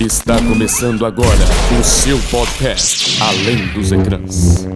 Está começando agora o seu podcast Além dos Ecrãs.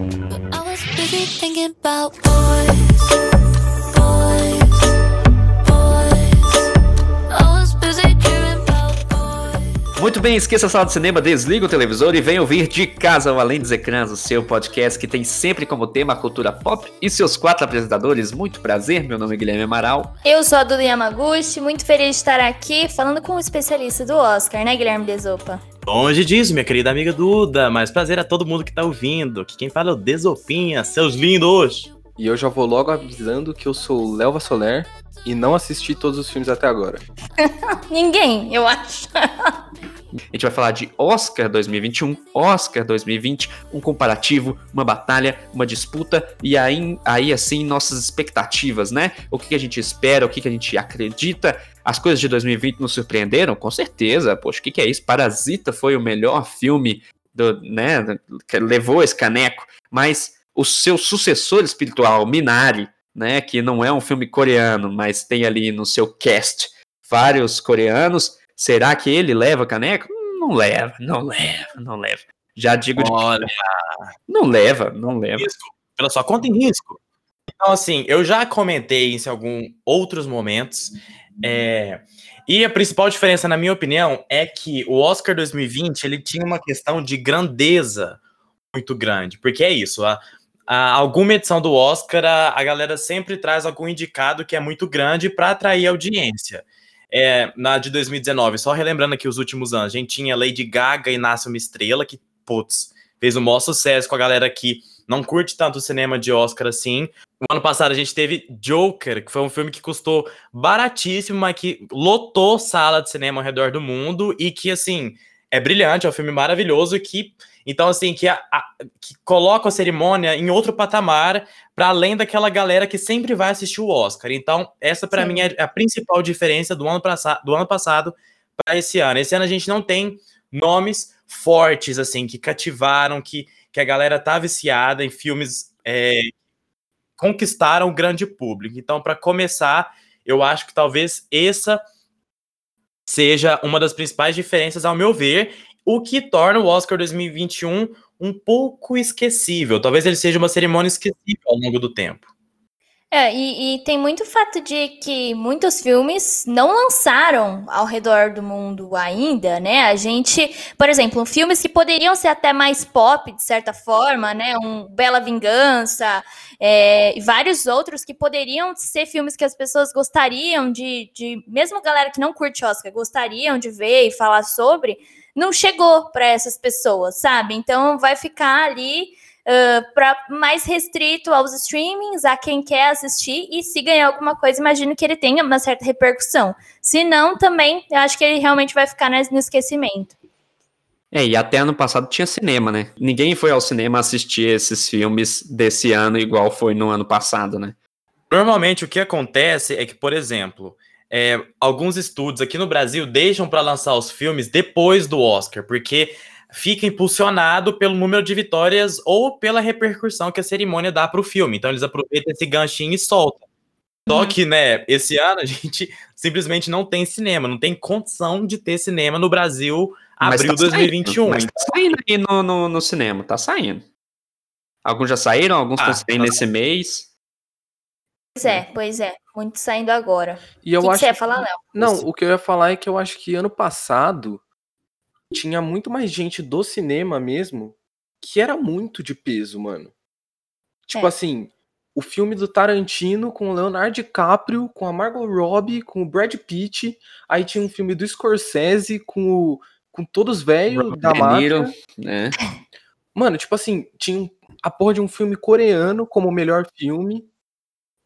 Muito bem, esqueça a sala de cinema, desliga o televisor e venha ouvir de casa ao Além dos Ecrãs, o seu podcast que tem sempre como tema a cultura pop e seus quatro apresentadores. Muito prazer, meu nome é Guilherme Amaral. Eu sou a Duda Yamaguchi, muito feliz de estar aqui falando com o especialista do Oscar, né, Guilherme Desopa? Longe disso, minha querida amiga Duda, mas prazer a todo mundo que tá ouvindo. Que quem fala é o Desopinha, seus lindos. E eu já vou logo avisando que eu sou o Léo Soler e não assisti todos os filmes até agora. Ninguém, eu acho. A gente vai falar de Oscar 2021, Oscar 2020, um comparativo, uma batalha, uma disputa e aí, aí assim nossas expectativas, né? O que, que a gente espera, o que, que a gente acredita. As coisas de 2020 nos surpreenderam? Com certeza. Poxa, o que, que é isso? Parasita foi o melhor filme do, né, levou esse caneco, mas o seu sucessor espiritual, Minari, né, que não é um filme coreano, mas tem ali no seu cast vários coreanos, será que ele leva caneco? Não leva, não leva, não leva. Já digo de Olha, não leva, não leva. risco. Pela sua conta em risco. Então, assim, eu já comentei isso em alguns outros momentos. é, e a principal diferença, na minha opinião, é que o Oscar 2020 ele tinha uma questão de grandeza muito grande. Porque é isso, a, a- alguma edição do Oscar, a, a galera sempre traz algum indicado que é muito grande para atrair audiência. É, na de 2019, só relembrando aqui os últimos anos, a gente tinha Lady Gaga e Nasce uma Estrela, que, putz, fez o maior sucesso com a galera que não curte tanto o cinema de Oscar assim. O ano passado a gente teve Joker, que foi um filme que custou baratíssimo, mas que lotou sala de cinema ao redor do mundo e que, assim, é brilhante, é um filme maravilhoso que, então, assim, que, a- a- que coloca a cerimônia em outro patamar para além daquela galera que sempre vai assistir o Oscar. Então, essa para mim é a principal diferença do ano, do ano passado para esse ano. Esse ano a gente não tem nomes fortes, assim, que cativaram, que, que a galera tá viciada em filmes é, conquistaram o grande público. Então, para começar, eu acho que talvez essa seja uma das principais diferenças, ao meu ver, o que torna o Oscar 2021 um pouco esquecível. Talvez ele seja uma cerimônia esquecível ao longo do tempo. É, e, e tem muito fato de que muitos filmes não lançaram ao redor do mundo ainda, né? A gente, por exemplo, filmes que poderiam ser até mais pop, de certa forma, né? Um Bela Vingança, é, e vários outros que poderiam ser filmes que as pessoas gostariam de, de, mesmo galera que não curte Oscar, gostariam de ver e falar sobre, não chegou para essas pessoas, sabe? Então vai ficar ali para mais restrito aos streamings, a quem quer assistir, e se ganhar alguma coisa, imagino que ele tenha uma certa repercussão. Se não, também, eu acho que ele realmente vai ficar no esquecimento. É, e até ano passado tinha cinema, né? Ninguém foi ao cinema assistir esses filmes desse ano igual foi no ano passado, né? Normalmente o que acontece é que, por exemplo, é, alguns estúdios aqui no Brasil deixam para lançar os filmes depois do Oscar, porque fica impulsionado pelo número de vitórias ou pela repercussão que a cerimônia dá para o filme. Então eles aproveitam esse ganchinho e soltam. Só Uhum. que, né, esse ano a gente simplesmente não tem cinema, não tem condição de ter cinema no Brasil Mas abril tá saindo, 2021. mas tá saindo aí no, no, no cinema, tá saindo. Alguns já saíram, alguns estão Ah, saindo tá nesse mês. Pois é, pois é. Muito saindo agora. E eu o que, que acho você ia falar, Léo? Não, o que eu ia falar é que eu acho que ano passado tinha muito mais gente do cinema mesmo que era muito de peso, mano. Tipo É. assim, o filme do Tarantino com o Leonardo DiCaprio, com a Margot Robbie, com o Brad Pitt, aí tinha um filme do Scorsese com o com todos velhos da Niro, máfia. né? Mano, tipo assim, tinha a porra de um filme coreano como o melhor filme.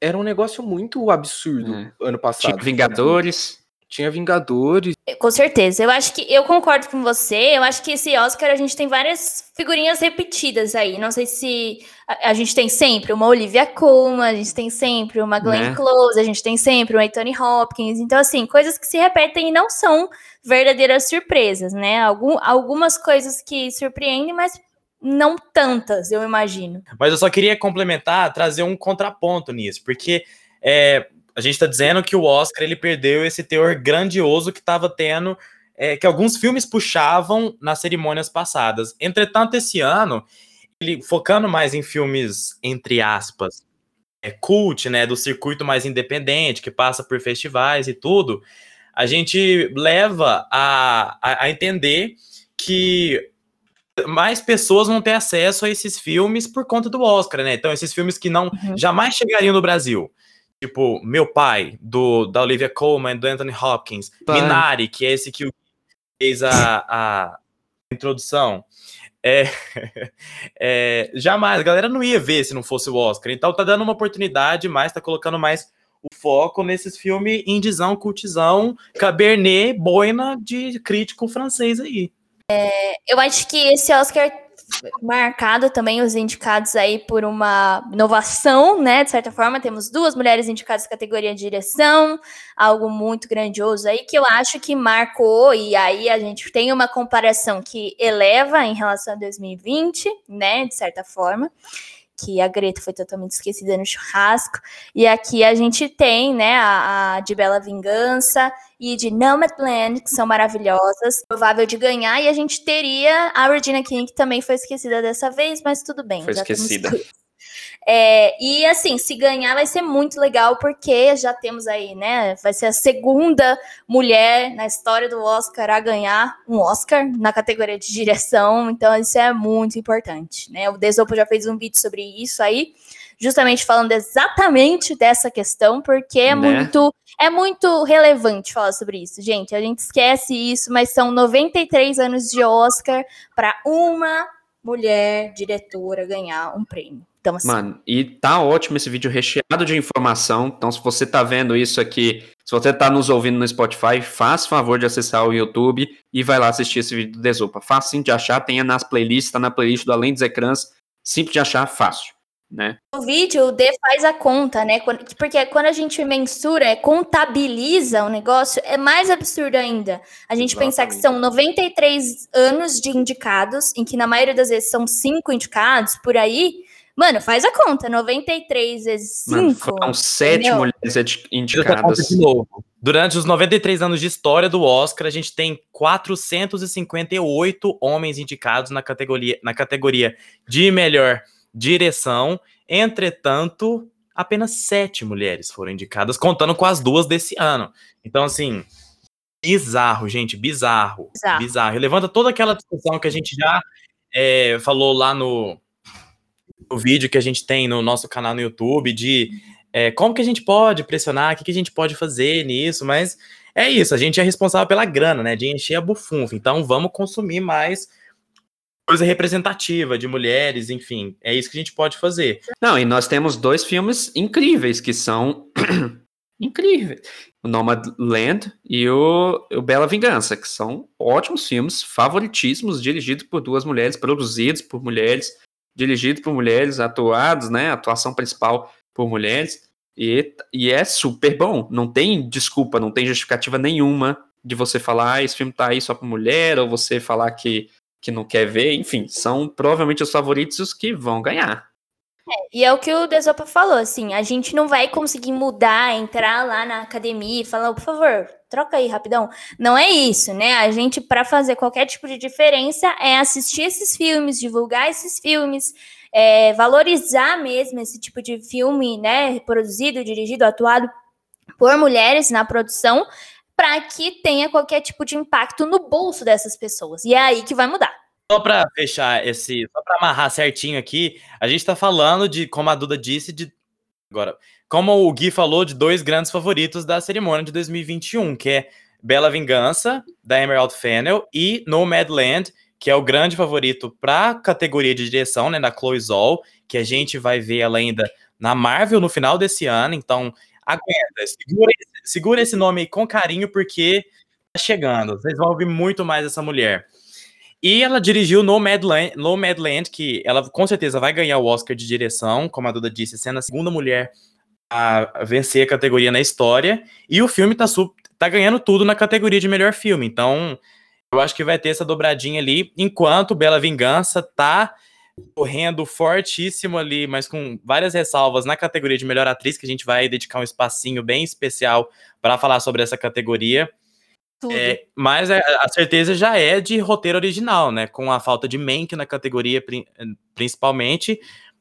Era um negócio muito absurdo É. ano passado. Tinha Vingadores. Tinha Vingadores. Com certeza. Eu acho que eu concordo com você. Eu acho que esse Oscar a gente tem várias figurinhas repetidas aí. Não sei se a, a gente tem sempre uma Olivia Colman, a gente tem sempre uma Glenn Né? Close, a gente tem sempre uma Anthony Hopkins. Então, assim, coisas que se repetem e não são verdadeiras surpresas, né? Algum, algumas coisas que surpreendem, mas não tantas, eu imagino. Mas eu só queria complementar, trazer um contraponto nisso, porque é, a gente está dizendo que o Oscar ele perdeu esse teor grandioso que estava tendo é, que alguns filmes puxavam nas cerimônias passadas. Entretanto, esse ano, ele focando mais em filmes, entre aspas, é, cult, né, do circuito mais independente, que passa por festivais e tudo, a gente leva a, a, a entender que mais pessoas vão ter acesso a esses filmes por conta do Oscar, né? Então, esses filmes que não Uhum. jamais chegariam no Brasil. Tipo, Meu Pai, do, da Olivia Colman, do Anthony Hopkins. Pai. Minari, que é esse que fez a, a introdução. É, é, jamais, a galera não ia ver se não fosse o Oscar. Então tá dando uma oportunidade mais, tá colocando mais o foco nesses filmes indizão, cultizão, cabernet, boina de crítico francês aí. Eu acho que esse Oscar marcado também os indicados aí por uma inovação, né? De certa forma, temos duas mulheres indicadas categoria de direção, algo muito grandioso aí que eu acho que marcou e aí a gente tem uma comparação que eleva em relação a 2020, né? De certa forma. Que a Greta foi totalmente esquecida no churrasco. E aqui a gente tem, né, a, a de Bela Vingança e de Nomadland, que são maravilhosas, provável de ganhar, e a gente teria a Regina King, que também foi esquecida dessa vez, mas tudo bem. Foi já temos esquecida. duas. É, e assim, se ganhar vai ser muito legal, porque já temos aí, né? Vai ser a segunda mulher na história do Oscar a ganhar um Oscar na categoria de direção, então isso é muito importante, né? O Desopo já fez um vídeo sobre isso aí, justamente falando exatamente dessa questão, porque é Né? muito é muito relevante falar sobre isso, gente. A gente esquece isso, mas são 93 anos de Oscar para uma mulher diretora ganhar um prêmio. Então, assim, Mano, e tá ótimo esse vídeo recheado de informação. Então, se você tá vendo isso aqui, se você tá nos ouvindo no Spotify, faça favor de acessar o YouTube e vai lá assistir esse vídeo do Desopa. Facinho de achar, tenha nas playlists, tá na playlist do Além dos Ecrãs. Simples de achar, fácil, né? no vídeo o D faz a conta, né? Porque quando a gente mensura, é, contabiliza o negócio, é mais absurdo ainda. A gente pensar que são 93 anos de indicados, em que na maioria das vezes são cinco indicados por aí. Mano, faz a conta. 93 vezes Mano, 5. foram sete entendeu? mulheres indicadas. de novo. Durante os 93 anos de história do Oscar, a gente tem 458 homens indicados na categoria, na categoria de melhor direção. Entretanto, apenas sete mulheres foram indicadas, contando com as duas desse ano. Então, assim, bizarro, gente, bizarro. Bizarro. Bizarro. E levanta toda aquela discussão que a gente já é, falou lá no, no vídeo que a gente tem no nosso canal no YouTube de é, como que a gente pode pressionar, o que, que a gente pode fazer nisso, mas é isso, a gente é responsável pela grana, né, de encher a bufunfa, então vamos consumir mais coisa representativa de mulheres, enfim, é isso que a gente pode fazer. Não, e nós temos dois filmes incríveis que são incríveis. O Nomadland e o, o Bela Vingança, que são ótimos filmes, favoritíssimos, dirigidos por duas mulheres, produzidos por mulheres, dirigidos por mulheres, atuados, né? Atuação principal por mulheres. E, e é super bom. Não tem desculpa, não tem justificativa nenhuma de você falar, ah, esse filme tá aí só pra mulher, ou você falar que, que não quer ver. Enfim, são provavelmente os favoritos os que vão ganhar. E é o que o Desopa falou, assim, a gente não vai conseguir mudar, entrar lá na academia e falar, por favor, troca aí rapidão. Não é isso, né? A gente, para fazer qualquer tipo de diferença, é assistir esses filmes, divulgar esses filmes, é, valorizar mesmo esse tipo de filme, né? Produzido, dirigido, atuado por mulheres na produção, para que tenha qualquer tipo de impacto no bolso dessas pessoas. E é aí que vai mudar. Só para fechar esse, só para amarrar certinho aqui, a gente tá falando de, como a Duda disse, de agora, como o Gui falou, de dois grandes favoritos da cerimônia de 2021, que é Bela Vingança, da Emerald Fennel, e Nomadland, que é o grande favorito para a categoria de direção, né, da Chloe Zhao, que a gente vai ver ela ainda na Marvel no final desse ano, então aguenta, segura, segura esse nome com carinho, porque tá chegando, vocês vão ouvir muito mais essa mulher. E ela dirigiu Nomadland, Nomadland, que ela com certeza vai ganhar o Oscar de direção, como a Duda disse, sendo a segunda mulher a vencer a categoria na história. E o filme tá, tá ganhando tudo na categoria de melhor filme. Então, eu acho que vai ter essa dobradinha ali, enquanto Bela Vingança tá correndo fortíssimo ali, mas com várias ressalvas na categoria de melhor atriz, que a gente vai dedicar um espacinho bem especial para falar sobre essa categoria. Tudo. É, mas a, a certeza já é de roteiro original, né? Com a falta de Mank na categoria prin- principalmente,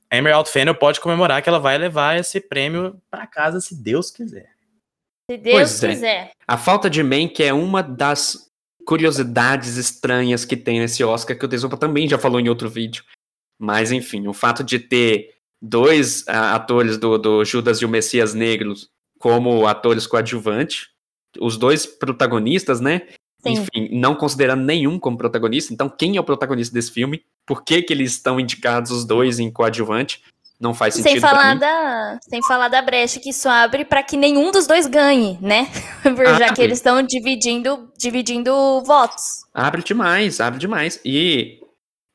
a Emerald Fennel pode comemorar que ela vai levar esse prêmio para casa se Deus quiser. Se Deus Pois é. quiser. A falta de Mank é uma das curiosidades estranhas que tem nesse Oscar, que o Desopa também já falou em outro vídeo. Mas, enfim, o fato de ter dois ah, atores do, do Judas e o Messias Negros como atores coadjuvantes, os dois protagonistas, né? Sim. Enfim, não considerando nenhum como protagonista. Então, quem é o protagonista desse filme? Por que, que eles estão indicados os dois em coadjuvante? Não faz sentido Sem falar, da, sem falar da brecha que isso abre para que nenhum dos dois ganhe, né? Já que eles estão dividindo, dividindo votos. Abre demais, abre demais. E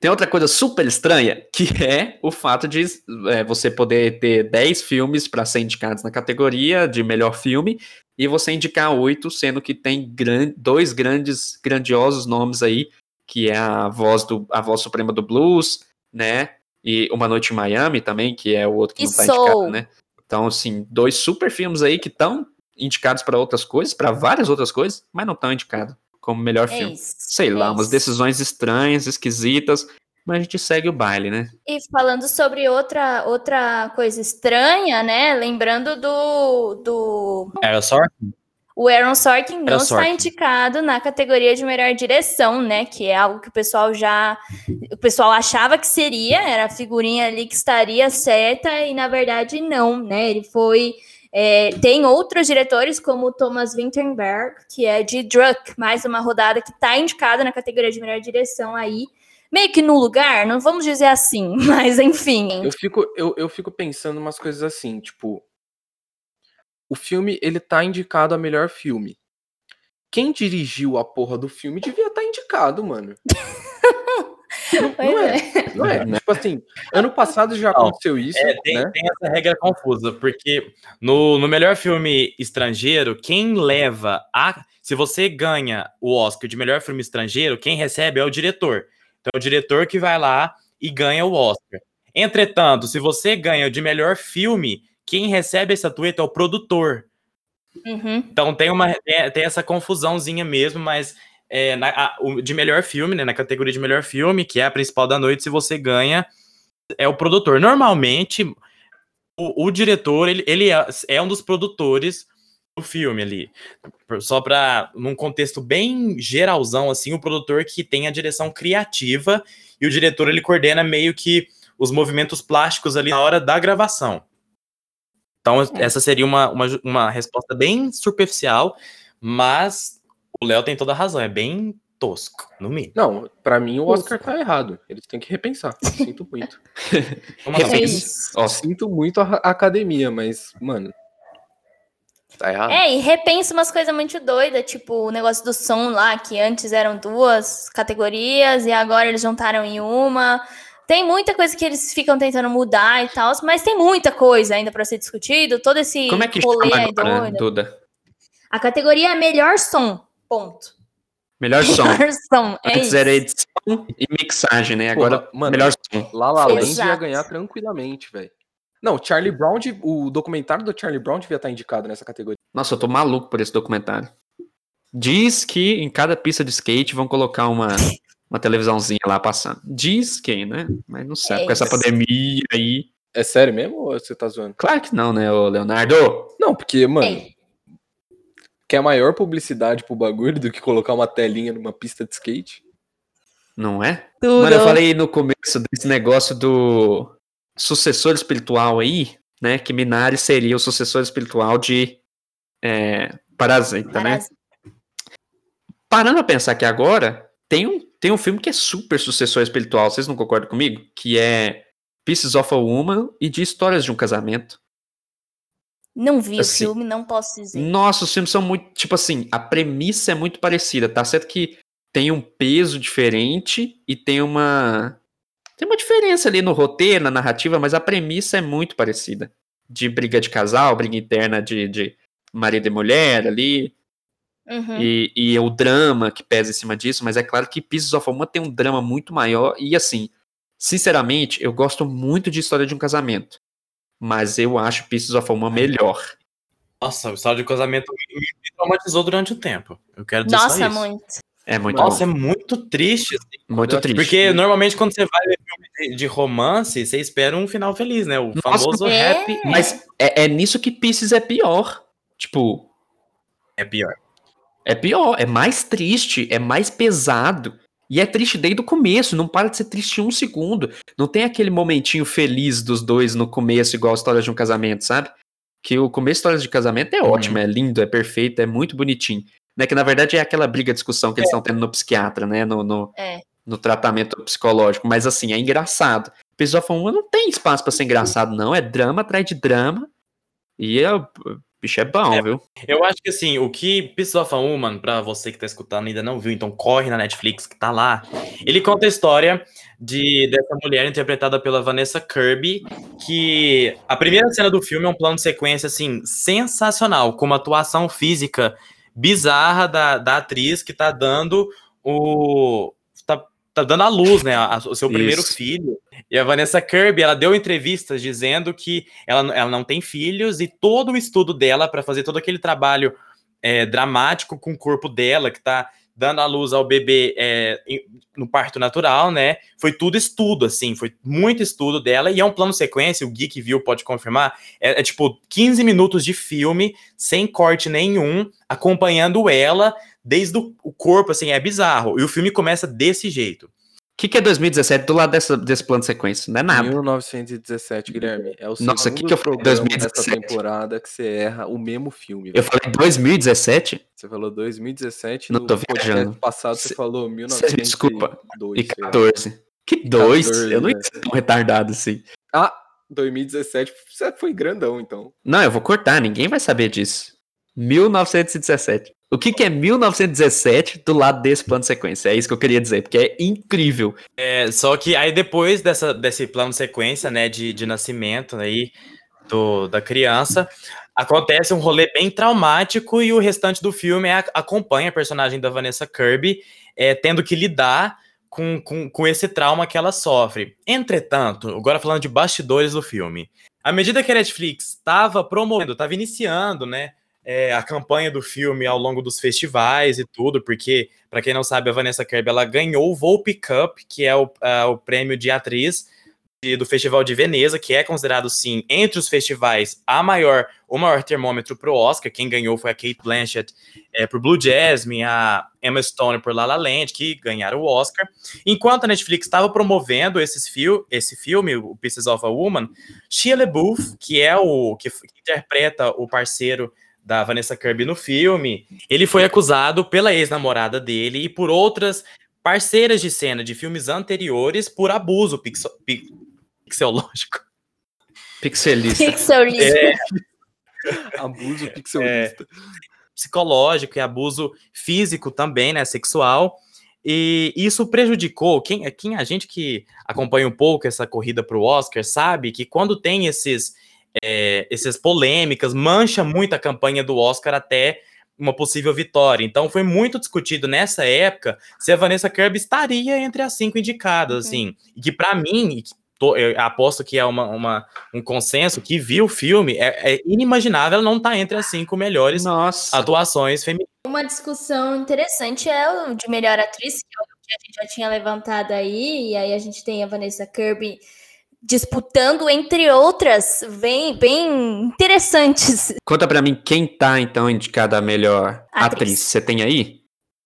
tem outra coisa super estranha, que é o fato de é, você poder ter 10 filmes para ser indicados na categoria de melhor filme e você indicar oito, sendo que tem gran- dois grandes, grandiosos nomes aí, que é a voz do a voz suprema do blues, né? E Uma Noite em Miami também, que é o outro que E não tá Soul. indicado, né? Então, assim, dois super filmes aí que estão indicados para outras coisas, para várias outras coisas, mas não estão indicados como melhor É filme. isso. Sei é lá, umas isso. decisões estranhas, esquisitas, mas a gente segue o baile, né? E falando sobre outra, outra coisa estranha, né? Lembrando do, do É só O Aaron Sorkin não Aaron está Sorkin. indicado na categoria de melhor direção, né? Que é algo que o pessoal já. O pessoal achava que seria, era a figurinha ali que estaria certa, e na verdade não, né? Ele foi. É, tem outros diretores, como o Thomas Winterberg, que é de Druck, mais uma rodada que está indicada na categoria de melhor direção aí. Meio que no lugar, não vamos dizer assim, mas enfim. Eu fico, eu, eu fico pensando umas coisas assim, tipo. O filme, ele tá indicado a melhor filme. Quem dirigiu a porra do filme devia estar indicado, mano. não, não é, é. não é. Tipo assim, ano passado já Não, aconteceu isso, É, tem, né? tem essa regra confusa, porque no, no melhor filme estrangeiro, quem leva a. Se você ganha o Oscar de melhor filme estrangeiro, quem recebe é o diretor. Então é o diretor que vai lá e ganha o Oscar. Entretanto, se você ganha o de melhor filme, quem recebe essa estatueta é o produtor. Uhum. Então tem, uma, tem, tem essa confusãozinha mesmo, mas é, na- a- o de melhor filme, né, na categoria de melhor filme, que é a principal da noite, se você ganha, é o produtor. Normalmente, o, o diretor, ele, ele é, é um dos produtores do filme ali. Só para num contexto bem geralzão, assim, o produtor que tem a direção criativa e o diretor, ele coordena meio que os movimentos plásticos ali na hora da gravação. Então, essa seria uma, uma, uma resposta bem superficial, mas o Léo tem toda a razão, é bem tosco, no mínimo. Não, pra mim o Oscar tá errado. Eles têm que repensar. Sinto muito. Como assim? É isso. Ó, Sinto muito a academia, mas, mano. Tá errado. É, e repensa umas coisas muito doidas, tipo o negócio do som lá, que antes eram duas categorias e agora eles juntaram em uma. Tem muita coisa que eles ficam tentando mudar e tal, mas tem muita coisa ainda para ser discutido. Todo esse como é que rolê chama aí agora, doido. Duda? A categoria é melhor som. Ponto. Melhor som. Melhor som. É Antes isso. era edição e mixagem, né? Agora, Porra, mano, melhor som. La La Land ia ganhar tranquilamente, velho. Não, Charlie Brown, o documentário do Charlie Brown devia estar indicado nessa categoria. Nossa, eu tô maluco por esse documentário. Diz que em cada pista de skate vão colocar uma, uma televisãozinha lá passando. Diz que, né? Mas não sabe. É Com essa isso. pandemia aí. É sério mesmo ou você tá zoando? Claro que não, né, ô Leonardo? Não, porque, mano, Ei, quer maior publicidade pro bagulho do que colocar uma telinha numa pista de skate? Não é? tudo. Mano, eu falei no começo desse negócio do sucessor espiritual aí, né? Que Minari seria o sucessor espiritual de é, Parasita, né? Parando a pensar que agora tem um, tem um filme que é super sucessor espiritual, vocês não concordam comigo? Que é Pieces of a Woman e de Histórias de um Casamento. Não vi Assim, o filme, não posso dizer. Nossa, os filmes são muito, tipo assim, a premissa é muito parecida, tá certo que tem um peso diferente e tem uma tem uma diferença ali no roteiro, na narrativa, mas a premissa é muito parecida. De briga de casal, briga interna de, de marido e mulher ali, Uhum. e, e o drama que pesa em cima disso, mas é claro que Pieces of Woman tem um drama muito maior, e assim, sinceramente, eu gosto muito de História de um Casamento, mas eu acho Pieces of a Woman melhor. Nossa, o história de casamento me, me traumatizou durante o tempo. Eu quero dizer só Nossa, isso. muito. É muito Nossa, bom. é muito triste. assim, Muito triste. Porque normalmente quando você vai ver filme de, romance, você espera um final feliz, né? O famoso É. happy Mas é, é nisso que Pisces é pior. Tipo, é pior. é pior, é mais triste, é mais pesado. E é triste desde o começo, não para de ser triste um segundo. Não tem aquele momentinho feliz dos dois no começo, igual a história de um casamento, sabe? Que o começo da história de casamento é Uhum. ótimo, é lindo, é perfeito, é muito bonitinho. Né? Que na verdade é aquela briga, discussão que eles estão tendo no psiquiatra, né? No, no, É. no tratamento psicológico. Mas assim, é engraçado. Episódio of a Woman não tem espaço pra ser engraçado, não. É drama atrás de drama. E é, o bicho é bom, É. viu? Eu acho que assim, o que Pieces of a Woman, pra você que tá escutando e ainda não viu, então corre na Netflix que tá lá. Ele conta a história de dessa mulher interpretada pela Vanessa Kirby, que a primeira cena do filme é um plano de sequência assim sensacional, com uma atuação física bizarra da, da atriz que tá dando o tá, dando a luz, né, a- o seu primeiro Isso. filho. E a Vanessa Kirby, ela deu entrevistas dizendo que ela, ela não tem filhos e todo o estudo dela para fazer todo aquele trabalho é, dramático com o corpo dela, que tá dando a luz ao bebê é, no parto natural, né? Foi tudo estudo, assim, foi muito estudo dela, e é um plano sequência, o Gui que viu pode confirmar, é, é tipo 15 minutos de filme, sem corte nenhum, acompanhando ela desde o, o corpo, assim, é bizarro. E o filme começa desse jeito. O que, que é 2017 do lado dessa, desse plano de sequência? Não é nada. 1917, Guilherme. É o Nossa, segundo que que eu falei? programa 2017? dessa temporada que você erra o mesmo filme. Eu velho. falei 2017? Você falou 2017, Não no tô viajando. passado você Cê- falou cê me 1902. desculpa. E sei lá. 14. Que dois? 14, eu não ia ser tão retardado assim. Ah, 2017, você foi grandão, então. Não, eu vou cortar, ninguém vai saber disso. 1917. O que, que é 1917 do lado desse plano de sequência? É isso que eu queria dizer, porque é incrível. É, só que aí depois dessa, desse plano de sequência, né, de, de nascimento aí do, da criança, acontece um rolê bem traumático e o restante do filme é- acompanha a personagem da Vanessa Kirby é, tendo que lidar com, com, com esse trauma que ela sofre. Entretanto, agora falando de bastidores do filme, à medida que a Netflix estava promovendo, estava iniciando, né, é, a campanha do filme ao longo dos festivais e tudo, porque, para quem não sabe, a Vanessa Kirby ela ganhou o Volpe Cup, que é o, ah, o prêmio de atriz do Festival de Veneza, que é considerado, sim, entre os festivais, a maior, o maior termômetro para o Oscar. Quem ganhou foi a Kate Blanchett é, por Blue Jasmine, a Emma Stone por La La Land, que ganharam o Oscar. Enquanto a Netflix estava promovendo esses fil esse filme, o Pieces of a Woman, Shia LaBeouf, que é o que, que interpreta o parceiro da Vanessa Kirby no filme, ele foi acusado pela ex-namorada dele e por outras parceiras de cena de filmes anteriores por abuso pixo- pi- pixelológico. Pixelista. Pixelista. É, Abuso pixelista. psicológico e abuso físico também, né, sexual. E isso prejudicou quem, quem a gente que acompanha um pouco essa corrida para o Oscar sabe que quando tem esses é, essas polêmicas mancha muito a campanha do Oscar até uma possível vitória. Então foi muito discutido nessa época se a Vanessa Kirby estaria entre as cinco indicadas, Uhum. assim. E que para mim, que tô- eu aposto que é uma, uma- um consenso que viu o filme, é, é inimaginável ela não estar entre as cinco melhores Nossa. atuações femininas. Uma discussão interessante é o de melhor atriz, que é o que a gente já tinha levantado aí, e aí a gente tem a Vanessa Kirby disputando, entre outras, bem, bem interessantes. Conta pra mim quem tá, então, indicada a melhor Atriz. atriz. Você tem aí?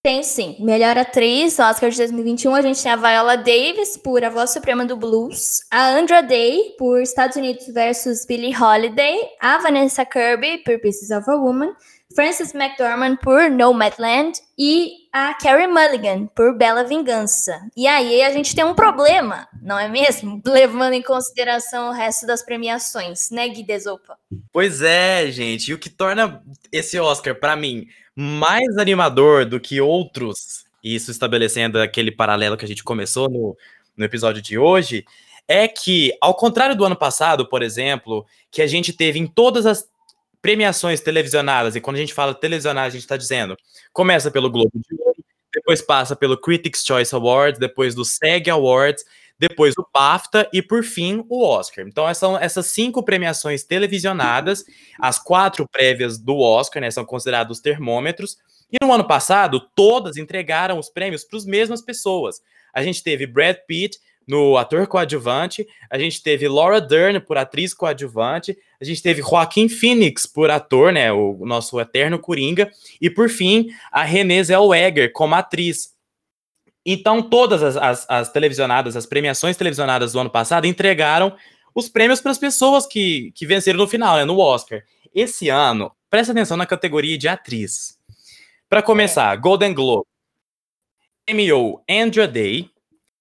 Tem sim, melhor atriz, no Oscar de 2021, a gente tem a Viola Davis por A Voz Suprema do Blues, a Andra Day por Estados Unidos versus Billie Holiday, a Vanessa Kirby por Pieces of a Woman, Frances McDormand por Nomadland e a Carrie Mulligan por Bela Vingança. E aí a gente tem um problema, não é mesmo? Levando em consideração o resto das premiações, né, Gui Desopa? Pois é, gente. E o que torna esse Oscar, pra mim, mais animador do que outros, isso estabelecendo aquele paralelo que a gente começou no, no episódio de hoje, é que, ao contrário do ano passado, por exemplo, que a gente teve em todas as premiações televisionadas, e quando a gente fala televisionada, a gente está dizendo, começa pelo Globo de Ouro, depois passa pelo Critics' Choice Awards, depois do SEG Awards, depois o BAFTA e, por fim, o Oscar. Então, são essas cinco premiações televisionadas, as quatro prévias do Oscar, né, são considerados os termômetros. E no ano passado, todas entregaram os prêmios para as mesmas pessoas. A gente teve Brad Pitt no ator coadjuvante, a gente teve Laura Dern por atriz coadjuvante, a gente teve Joaquim Phoenix por ator, né, o nosso eterno Coringa, e por fim, a Renée Zellweger como atriz. Então, todas as, as, as, televisionadas, as premiações televisionadas do ano passado entregaram os prêmios para as pessoas que, que venceram no final, né, no Oscar. Esse ano, presta atenção na categoria de atriz. Para começar, Golden Globe premiou Andrea Day.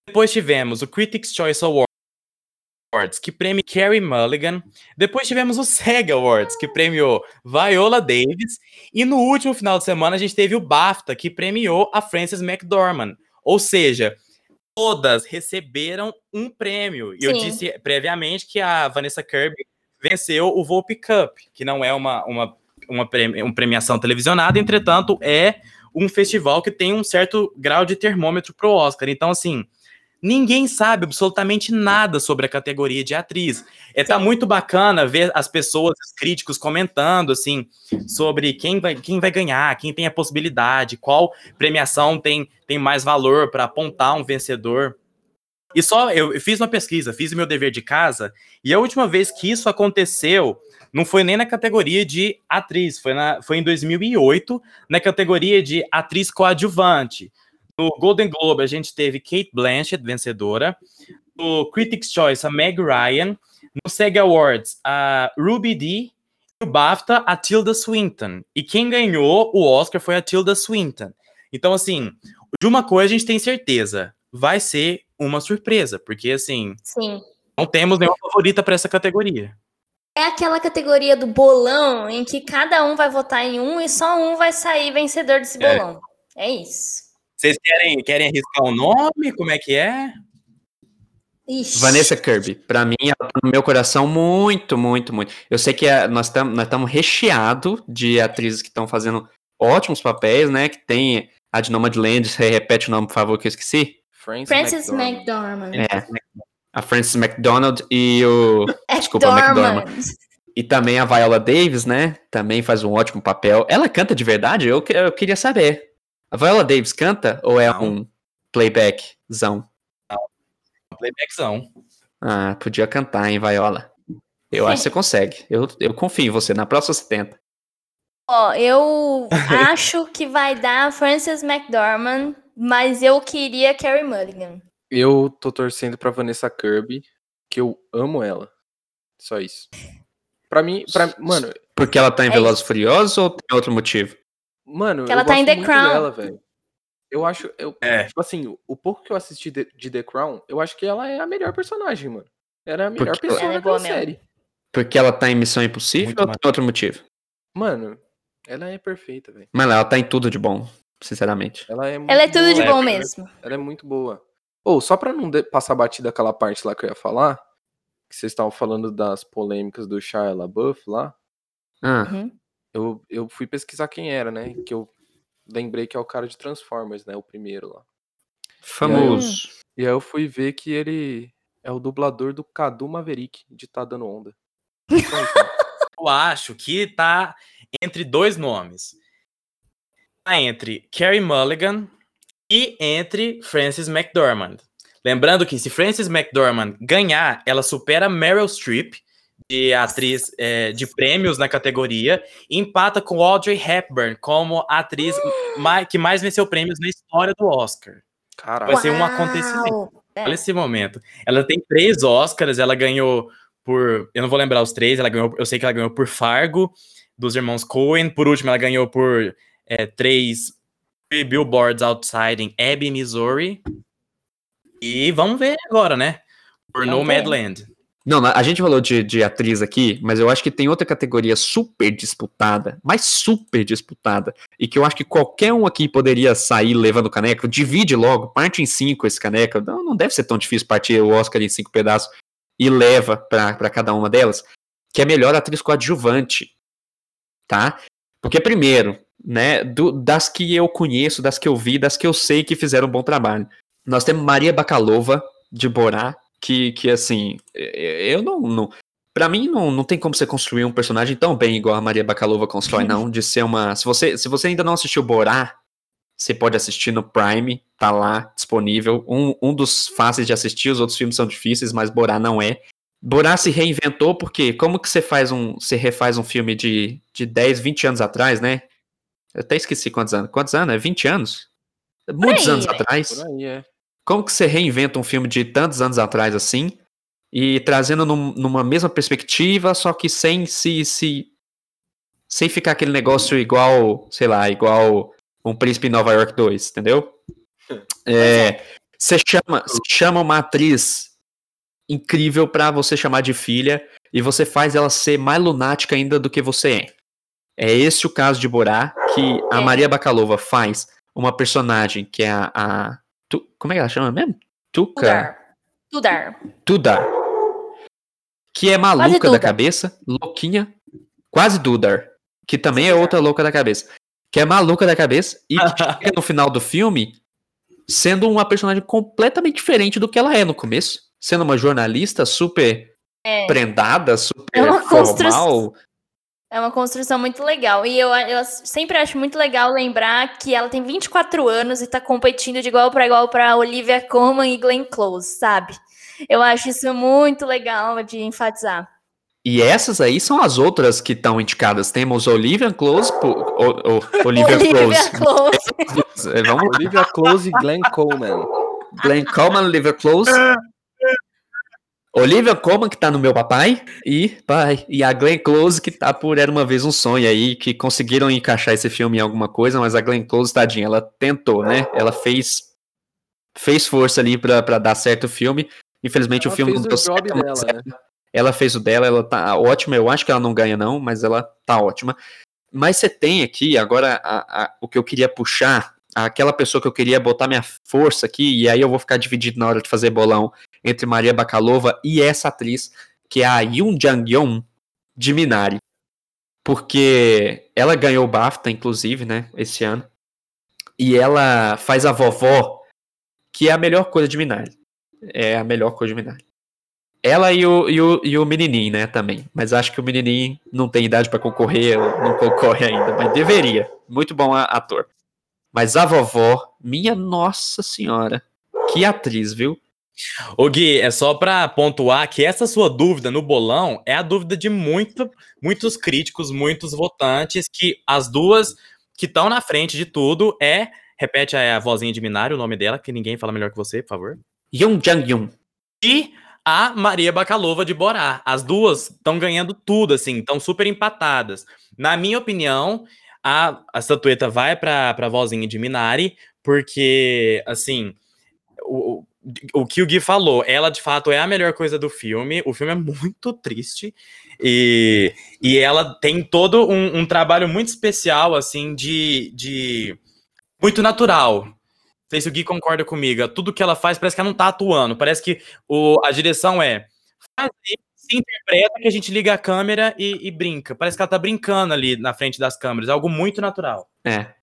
Depois tivemos o Critics' Choice Awards, que premia Carey Mulligan. Depois tivemos o SEG Awards, que premiou Viola Davis. E no último final de semana a gente teve o BAFTA, que premiou a Frances McDormand. Ou seja, todas receberam um prêmio. E eu disse previamente que a Vanessa Kirby venceu o Volpe Cup, que não é uma, uma, uma, uma premiação televisionada, entretanto, é um festival que tem um certo grau de termômetro pro Oscar. Então, assim, Ninguém sabe absolutamente nada sobre a categoria de atriz. É tá muito bacana ver as pessoas, os críticos comentando assim sobre quem vai, quem vai ganhar, quem tem a possibilidade, qual premiação tem, tem mais valor para apontar um vencedor. E só eu fiz uma pesquisa, fiz o meu dever de casa, e a última vez que isso aconteceu não foi nem na categoria de atriz, foi, na, foi em 2008, na categoria de atriz coadjuvante. No Golden Globe, a gente teve Kate Blanchett, vencedora. No Critics' Choice, a Meg Ryan. No SEG Awards, a Ruby Dee. No BAFTA, a Tilda Swinton. E quem ganhou o Oscar foi a Tilda Swinton. Então, assim, de uma coisa a gente tem certeza. Vai ser uma surpresa, porque, assim... Sim. Não temos nenhuma favorita para essa categoria. É aquela categoria do bolão em que cada um vai votar em um e só um vai sair vencedor desse bolão. É, é isso. Vocês querem, querem arriscar o um nome? Como é que é? Ixi. Vanessa Kirby, para mim, ela tá no meu coração muito, muito, muito. Eu sei que a, nós estamos nós recheado de atrizes que estão fazendo ótimos papéis, né? Que tem a de Nomadland, você repete o nome, por favor, que eu esqueci. Frances McDormand. É, a Frances McDonald e o. Desculpa, McDormand. E também a Viola Davis, né? Também faz um ótimo papel. Ela canta de verdade? Eu, eu queria saber. A Viola Davis canta ou é Não. um playbackzão? Playbackzão. Ah, podia cantar, hein, Viola? Eu acho que você consegue. Eu, eu confio em você. Na próxima você tenta. Ó, oh, eu acho que vai dar Frances McDormand, mas eu queria Carrie Mulligan. Eu tô torcendo pra Vanessa Kirby, que eu amo ela. Só isso. Pra mim, pra, mano. Porque ela tá em é Velozes Furiosos ou tem outro motivo? Mano, que ela tá em The Crown. Dela, eu acho, eu, é. tipo assim, o pouco que eu assisti de, de, The Crown, eu acho que ela é a melhor personagem, mano. Ela é a melhor Porque pessoa ela é da série. Porque ela tá em Missão Impossível Muito ou tem outro motivo? Mano, ela é perfeita, velho. Mano, ela tá em tudo de bom, sinceramente. Ela é, ela é tudo boa, de bom é, mesmo. Ela é muito boa. Ou, oh, só pra não passar batida aquela parte lá que eu ia falar, que vocês estavam falando das polêmicas do Shia LaBeouf lá. Ah. Uhum. Eu, eu fui pesquisar quem era, né? Que eu lembrei que é o cara de Transformers, né? O primeiro lá. Famoso. E aí, eu, e aí eu fui ver que ele é o dublador do Cadu Maverick, de Tá Dando Onda. eu acho que tá entre dois nomes. Tá entre Carrie Mulligan e entre Frances McDormand. Lembrando que se Frances McDormand ganhar, ela supera Meryl Streep de atriz é, de prêmios na categoria, empata com Audrey Hepburn como a atriz mais, que mais venceu prêmios na história do Oscar. Caralho. Vai ser um acontecimento. É. Olha esse momento. Ela tem três Oscars, ela ganhou por. Eu não vou lembrar os três, ela ganhou. Eu sei que ela ganhou por Fargo, dos irmãos Coen. Por último, ela ganhou por é, três Billboards Outside em Abbey, Missouri. E vamos ver agora, né? Por Nomadland. Não, a gente falou de, de atriz aqui, mas eu acho que tem outra categoria super disputada, mas super disputada, e que eu acho que qualquer um aqui poderia sair levando caneco. Divide logo, parte em cinco esse caneco. Não, não deve ser tão difícil partir o Oscar em cinco pedaços e leva para cada uma delas, que é melhor atriz coadjuvante, tá? Porque primeiro, né, do, das que eu conheço, das que eu vi, das que eu sei que fizeram um bom trabalho. Nós temos Maria Bakalova de Borá que, que assim, eu não. não Pra mim, não, não tem como você construir um personagem tão bem igual a Maria Bakalova constrói, não. De ser uma. Se você, se você ainda não assistiu Borá, você pode assistir no Prime, tá lá disponível. Um, um dos fáceis de assistir, os outros filmes são difíceis, mas Borá não é. Borá se reinventou porque como que você faz um, você refaz um filme de, de 10, 20 anos atrás, né? Eu até esqueci quantos anos. Quantos anos? É 20 anos? Muitos aí, anos né? atrás. Por aí, é. Como que você reinventa um filme de tantos anos atrás assim e trazendo num- numa mesma perspectiva, só que sem se, se sem ficar aquele negócio igual, sei lá, igual um Príncipe em Nova York 2, entendeu? É, você chama, você chama uma atriz incrível pra você chamar de filha e você faz ela ser mais lunática ainda do que você é. É esse o caso de Borá, que a É. Maria Bakalova faz uma personagem que é a, a Tu- como é que ela chama mesmo? Tuca Tudar. Tudar. Que é maluca da cabeça, louquinha, quase Dudar, que também é outra louca da cabeça. Que é maluca da cabeça e que chega no final do filme sendo uma personagem completamente diferente do que ela é no começo. Sendo uma jornalista super É. prendada, super É formal. É uma construção muito legal. E eu, eu sempre acho muito legal lembrar que ela tem 24 anos e tá competindo de igual para igual para Olivia Colman e Glenn Close, sabe? Eu acho isso muito legal de enfatizar. E essas aí são as outras que estão indicadas. Temos Olivia Close, po- o- o- Olivia Close. Close. Vamos. Olivia Close e Glenn Coleman. Glenn Coleman, Olivia Close. Olivia Colman, que tá no meu papai, e pai. E a Glenn Close, que tá por Era Uma Vez Um Sonho aí, que conseguiram encaixar esse filme em alguma coisa, mas a Glenn Close, tadinha, ela tentou, né? Ela fez fez força ali pra, pra dar certo o filme. Infelizmente Ela o filme não deu certo, dela, né? ela fez o dela, ela tá ótima. Eu acho que ela não ganha, não, mas ela tá ótima. Mas você tem aqui, agora, a- a- o que eu queria puxar, aquela pessoa que eu queria botar minha força aqui, e aí eu vou ficar dividido na hora de fazer bolão entre Maria Bakalova e essa atriz, que é a Yoon Jang-yeon de Minari. Porque ela ganhou o BAFTA, inclusive, né, esse ano. E ela faz a vovó, que é a melhor coisa de Minari. É a melhor coisa de Minari. Ela e o, e o, e o menininho, né, também. Mas acho que o menininho não tem idade pra concorrer, não concorre ainda, mas deveria. Muito bom ator. Mas a vovó, minha nossa senhora, que atriz, viu? Ô Gui, é só pra pontuar que essa sua dúvida no bolão é a dúvida de muito, muitos críticos, muitos votantes, que as duas que estão na frente de tudo é. Repete a, a vozinha de Minari, o nome dela, que ninguém fala melhor que você, por favor. Yoon Jang-yoon. E a Maria Bakalova de Borá. As duas estão ganhando tudo, assim, estão super empatadas. Na minha opinião, a, a estatueta vai pra, pra vozinha de Minari, porque, assim, o, o- que o Gui falou, ela de fato é a melhor coisa do filme. O filme é muito triste. E, e ela tem todo um, um trabalho muito especial, assim, de. de muito natural. Não sei se o Gui concorda comigo. Tudo que ela faz parece que ela não tá atuando. Parece que o, a direção é. Faz aí, se interpreta que a gente liga a câmera e, e brinca. Parece que ela tá brincando ali na frente das câmeras. Algo muito natural. É.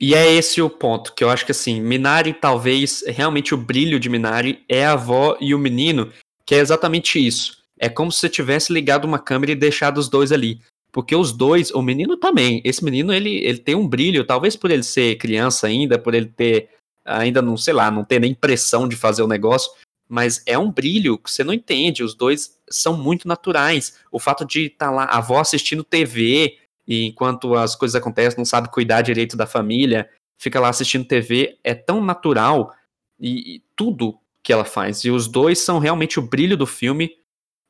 E é esse o ponto, que eu acho que assim, Minari talvez, realmente o brilho de Minari é a avó e o menino, que é exatamente isso. É como se você tivesse ligado uma câmera e deixado os dois ali. Porque os dois, o menino também, esse menino ele, ele tem um brilho, talvez por ele ser criança ainda, por ele ter ainda não, sei lá, não ter nem pressão de fazer o negócio, mas é um brilho que você não entende, os dois são muito naturais. O fato de estar lá, a avó assistindo TV, e enquanto as coisas acontecem, não sabe cuidar direito da família, fica lá assistindo TV, é tão natural e, e tudo que ela faz. E os dois são realmente o brilho do filme,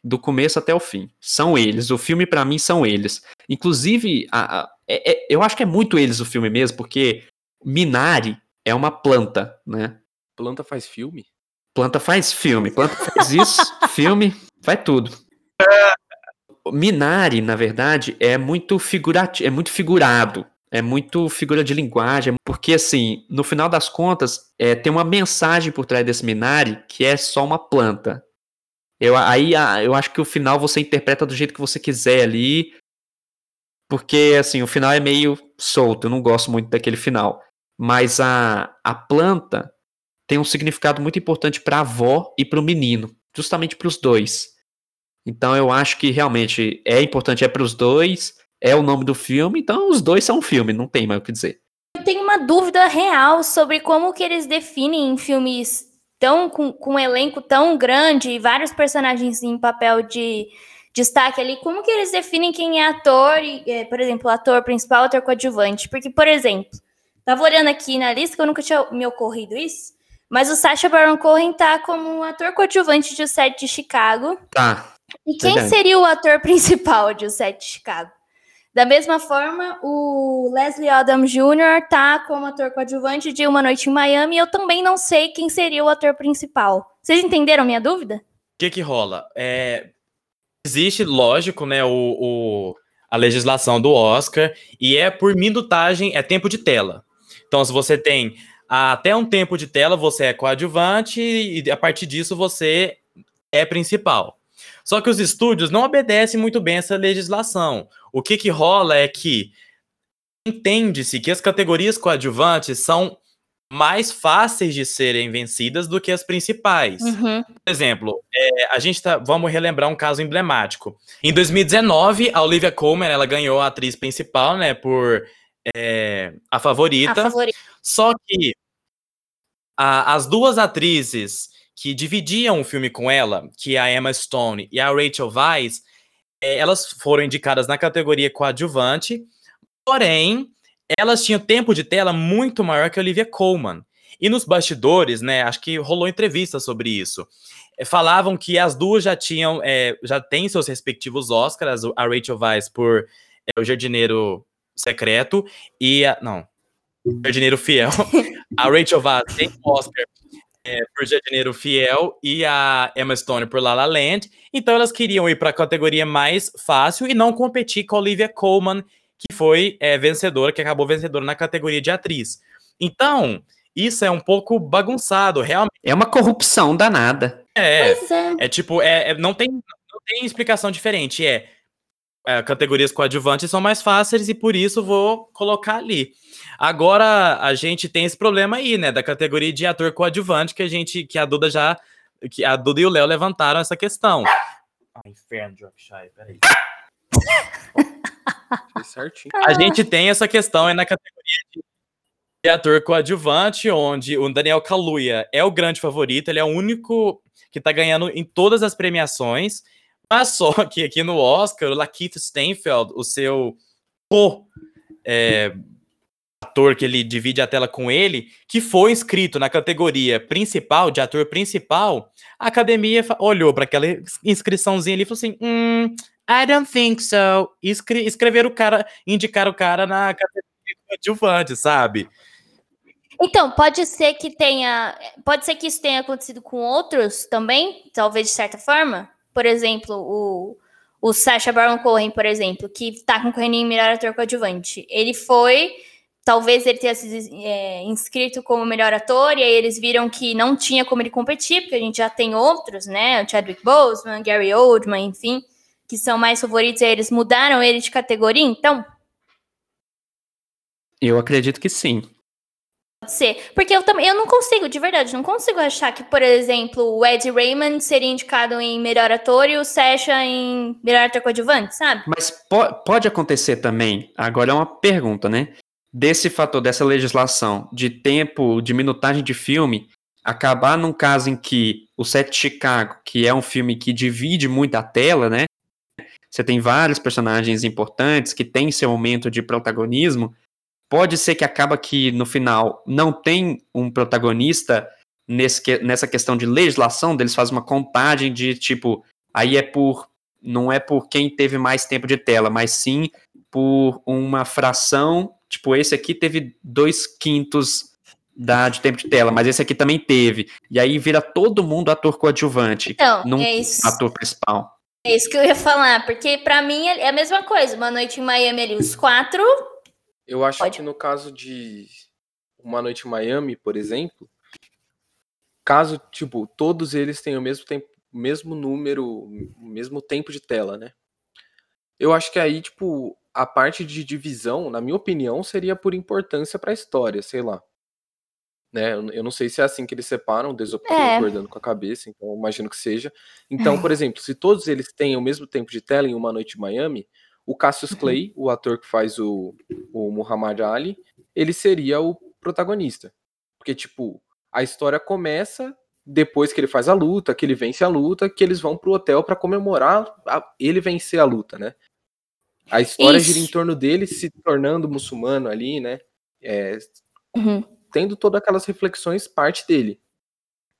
do começo até o fim. São eles. O filme, pra mim, são eles. Inclusive, a- a- é- é- eu acho que é muito eles o filme mesmo, porque Minari é uma planta, né? Planta faz filme? Planta faz filme, planta faz isso, filme, faz tudo. Minari, na verdade, é muito figurativo, é muito figurado, é muito figura de linguagem, porque assim, no final das contas, é, tem uma mensagem por trás desse Minari que é só uma planta. Eu, aí eu acho que o final você interpreta do jeito que você quiser ali, porque assim, o final é meio solto, eu não gosto muito daquele final. Mas a, a planta tem um significado muito importante para a avó e para o menino, justamente para os dois. Então eu acho que realmente é importante é para os dois, é o nome do filme, então os dois são um filme, não tem mais o que dizer. Eu tenho uma dúvida real sobre como que eles definem filmes tão com, com um elenco tão grande e vários personagens em papel de destaque ali, como que eles definem quem é ator, e, é, por exemplo, ator principal, ator coadjuvante? Porque, por exemplo, tava olhando aqui na lista, que eu nunca tinha me ocorrido isso, mas o Sacha Baron Cohen tá como um ator coadjuvante de O Sete de Chicago. Tá. E quem Verdade. seria o ator principal de O Sete de Chicago? Da mesma forma, o Leslie Odom Jr. tá como ator coadjuvante de Uma Noite em Miami. E eu também não sei quem seria o ator principal. Vocês entenderam minha dúvida? O que que rola? É, existe, lógico, né, o, o- a legislação do Oscar e é por minutagem, é tempo de tela. Então, se você tem até um tempo de tela, você é coadjuvante e a partir disso você é principal. Só que os estúdios não obedecem muito bem essa legislação. O que que rola é que entende-se que as categorias coadjuvantes são mais fáceis de serem vencidas do que as principais. Uhum. Por exemplo, é, a gente tá, vamos relembrar um caso emblemático. Em 2019, a Olivia Colman ela ganhou a atriz principal, né, por é, a A favorita. favorita. Só que a- as duas atrizes que dividiam o filme com ela, que é a Emma Stone e a Rachel Weisz, eh, elas foram indicadas na categoria coadjuvante, porém, elas tinham tempo de tela muito maior que a Olivia Colman. E nos bastidores, né, acho que rolou entrevista sobre isso. eh, Falavam que as duas já tinham, eh, já têm seus respectivos Oscars, a Rachel Weisz por eh, O Jardineiro Secreto e a, não, Jardineiro Fiel. A Rachel Weisz tem Oscar é, por Jardineiro Fiel e a Emma Stone por La La Land. Então elas queriam ir para a categoria mais fácil e não competir com a Olivia Colman, que foi é, vencedora, que acabou vencedora na categoria de atriz. Então, isso é um pouco bagunçado, realmente. É uma corrupção danada. É, Pois é. é tipo, é, é- não, tem, não tem explicação diferente. É, é, categorias coadjuvantes são mais fáceis e por isso vou colocar ali. Agora a gente tem esse problema aí, né, da categoria de ator coadjuvante que a gente, que a Duda já, que a Duda e o Léo levantaram essa questão. Ah, inferno, Dropshy, peraí. Certinho. A gente tem essa questão aí na categoria de, de ator coadjuvante, onde o Daniel Kaluuya é o grande favorito, ele é o único que tá ganhando em todas as premiações, mas só que aqui no Oscar, o Lakeith Stanfield, o seu co é, ator que ele divide a tela com ele, que foi inscrito na categoria principal, de ator principal, a academia olhou para aquela inscriçãozinha ali e falou assim: hum, I don't think so. E escre escreveram o cara, indicaram o cara na categoria coadjuvante, sabe? Então, pode ser que tenha. Pode ser que isso tenha acontecido com outros também, talvez de certa forma. Por exemplo, o, o Sacha Baron Cohen, por exemplo, que tá concorrendo em melhor ator coadjuvante. Ele foi. Talvez ele tenha sido é, inscrito como melhor ator, e aí eles viram que não tinha como ele competir, porque a gente já tem outros, né? O Chadwick Boseman, Gary Oldman, enfim, que são mais favoritos, e aí eles mudaram ele de categoria, então Eu acredito que sim. Ser. Porque eu também eu não consigo, de verdade, não consigo achar que, por exemplo, o Ed Raymond seria indicado em melhor ator e o Sasha em melhor ator coadjuvante, sabe? Mas po- pode acontecer também, agora é uma pergunta, né? Desse fator, dessa legislação de tempo, de minutagem de filme, acabar num caso em que o Set Chicago, que é um filme que divide muito a tela, né? Você tem vários personagens importantes que têm seu momento de protagonismo. Pode ser que acaba que no final não tem um protagonista nesse que- nessa questão de legislação, deles fazem uma contagem de tipo, aí é por não é por quem teve mais tempo de tela, mas sim por uma fração. Tipo, esse aqui teve dois quintos da, de tempo de tela, mas esse aqui também teve. E aí vira todo mundo ator coadjuvante, Então, não é isso, ator principal. é isso que eu ia falar, porque pra mim é a mesma coisa. Uma noite em Miami ali, os quatro. Eu acho Pode. que no caso de Uma Noite em Miami, por exemplo, caso, tipo, todos eles tenham o mesmo tempo, o mesmo número, o mesmo tempo de tela, né? Eu acho que aí, tipo, a parte de divisão, na minha opinião, seria por importância pra história, sei lá. né? Eu, não sei se é assim que eles separam, o Desopo tá É. com a cabeça, então eu imagino que seja. Então, por exemplo, se todos eles têm o mesmo tempo de tela em Uma Noite em Miami, o Cassius Uhum. Clay, o ator que faz o, o Muhammad Ali, ele seria o protagonista. Porque, tipo, a história começa depois que ele faz a luta, que ele vence a luta, que eles vão pro hotel pra comemorar a- ele vencer a luta, né? A história Isso. gira em torno dele se tornando muçulmano ali, né? É, Uhum. tendo todas aquelas reflexões parte dele.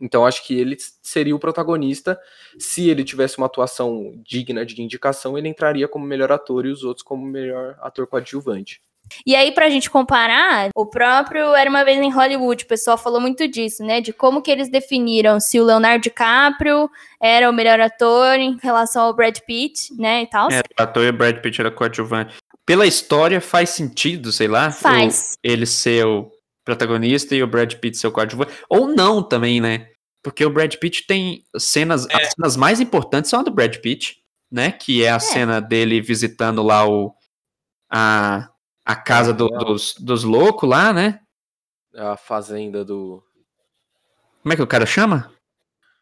Então acho que ele seria o protagonista. Se ele tivesse uma atuação digna de indicação, ele entraria como melhor ator e os outros como melhor ator coadjuvante. E aí, pra gente comparar, o próprio Era Uma Vez em Hollywood, o pessoal falou muito disso, né? De como que eles definiram se o Leonardo DiCaprio era o melhor ator em relação ao Brad Pitt, né? E tal. É, o ator e o Brad Pitt era coadjuvante. Pela história faz sentido, sei lá, Faz. o- ele ser o protagonista e o Brad Pitt ser o coadjuvante. Ou não também, né? Porque o Brad Pitt tem cenas, É. as cenas mais importantes são a do Brad Pitt, né? Que é a cena dele visitando lá o a, a casa do- Não. dos, dos loucos lá, né? A fazenda do. Como é que o cara chama?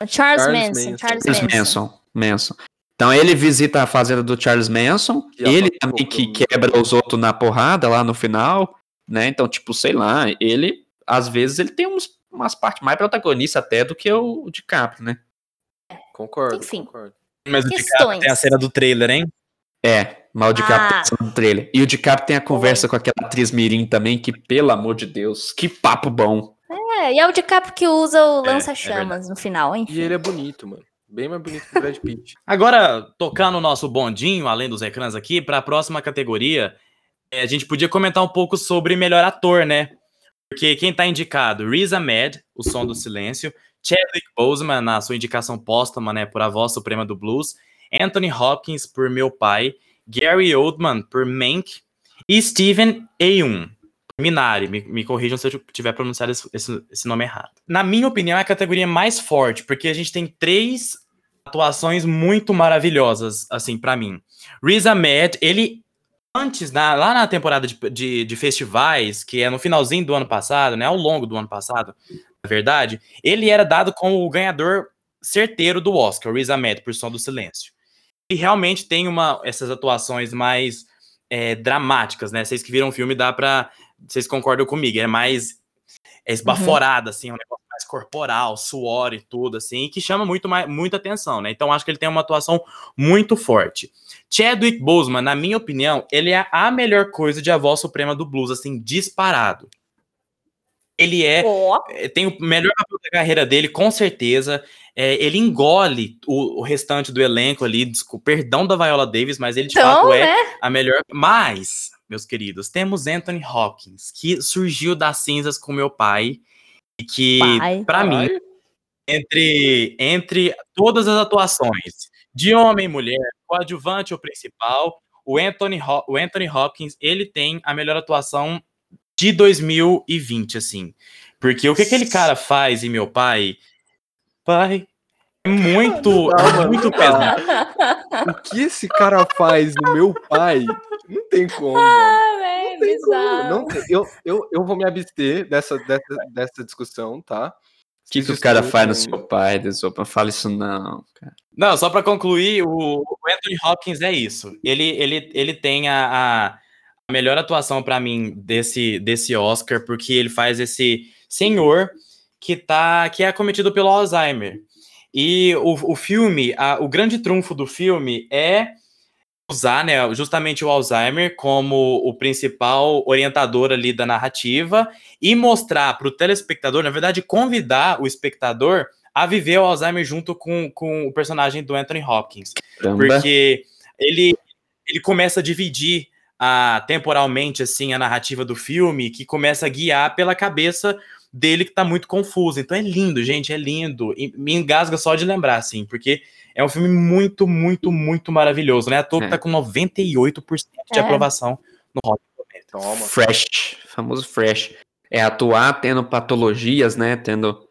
Charles, Charles Manson. Manson. Charles Charles Manson. Manson. Manson. Então ele visita a fazenda do Charles Manson, E ele também que quebra os outros na porrada lá no final, né? Então, tipo, sei lá, ele, às vezes, ele tem uns, umas partes mais protagonistas até do que o, o DiCaprio, né? Concordo, Enfim. concordo. Mas o Questões. DiCaprio tem a cena do trailer, hein? É, mas o DiCaprio Ah. tá no trailer. E o DiCaprio tem a conversa com aquela atriz Mirim também, que, pelo amor de Deus, que papo bom. É, e é o DiCaprio que usa o É, é lança-chamas no final, hein? E ele é bonito, mano. Bem mais bonito que o Brad Pitt. Agora, tocando o nosso bondinho, além dos ecrãs aqui, para a próxima categoria, é, a gente podia comentar um pouco sobre melhor ator, né? Porque quem tá indicado? Riz Ahmed, O Som do Silêncio, Chadwick Boseman, na sua indicação póstuma, né, por A Voz Suprema do Blues, Anthony Hopkins, por Meu Pai, Gary Oldman, por Mank, e Steven Yeun, por Minari. Me, me corrijam se eu tiver pronunciado esse, esse- esse nome errado. Na minha opinião, é a categoria mais forte, porque a gente tem três atuações muito maravilhosas, assim, pra mim. Riz Ahmed, ele, antes, na- lá na temporada de, de, de festivais, que é no finalzinho do ano passado, né, ao longo do ano passado, na verdade, ele era dado como o ganhador certeiro do Oscar, Riz Ahmed, por Som do Silêncio. E realmente tem uma, essas atuações mais é, dramáticas, né, vocês que viram o filme, dá pra, vocês concordam comigo, é mais é esbaforada, assim, é um negócio mais corporal, suor e tudo, assim, que chama muito mais, muita atenção, né? Então acho que ele tem uma atuação muito forte. Chadwick Boseman, na minha opinião, ele é a melhor coisa de A Voz Suprema do Blues, assim, disparado. Ele é é, tem o melhor da carreira dele, com certeza. É, ele engole o, o restante do elenco ali, desculpa, perdão da Viola Davis, mas ele de então, fato é né? a melhor. Mas, meus queridos, temos Anthony Hopkins, que surgiu das cinzas com meu pai, e que, Pai. pra mim, entre, entre todas as atuações de homem e mulher, coadjuvante ou principal, o Anthony, Ho- o Anthony Hopkins, ele tem a melhor atuação de 2020, assim. Porque o que aquele cara faz em meu pai, pai, é muito, dá, é muito pesado. O que esse cara faz no meu pai? Não tem como. Ah, velho, Não tem como, bizarro. não tem- eu, eu, eu vou me abster dessa, dessa, dessa discussão, tá? O que, que o cara faz no seu pai, Desopa? Não fala isso não, cara. Não, só pra concluir, o, Anthony Hopkins é isso. Ele, ele, ele tem a, a- melhor atuação pra mim desse, desse Oscar, porque ele faz esse senhor que tá que é acometido pelo Alzheimer. E o, o filme, a- o grande trunfo do filme é usar né, justamente o Alzheimer como o principal orientador ali da narrativa e mostrar para o telespectador, na verdade, convidar o espectador a viver o Alzheimer junto com, com o personagem do Anthony Hopkins. Caramba. Porque ele, ele começa a dividir a, temporalmente assim a narrativa do filme, que começa a guiar pela cabeça dele que tá muito confuso. Então é lindo, gente, é lindo. E me engasga só de lembrar, assim, porque é um filme muito, muito, muito maravilhoso, né? A toa que É. tá com 98% de É. aprovação no Rotten Tomatoes. Toma. Fresh, famoso fresh. É atuar tendo patologias, né? Tendo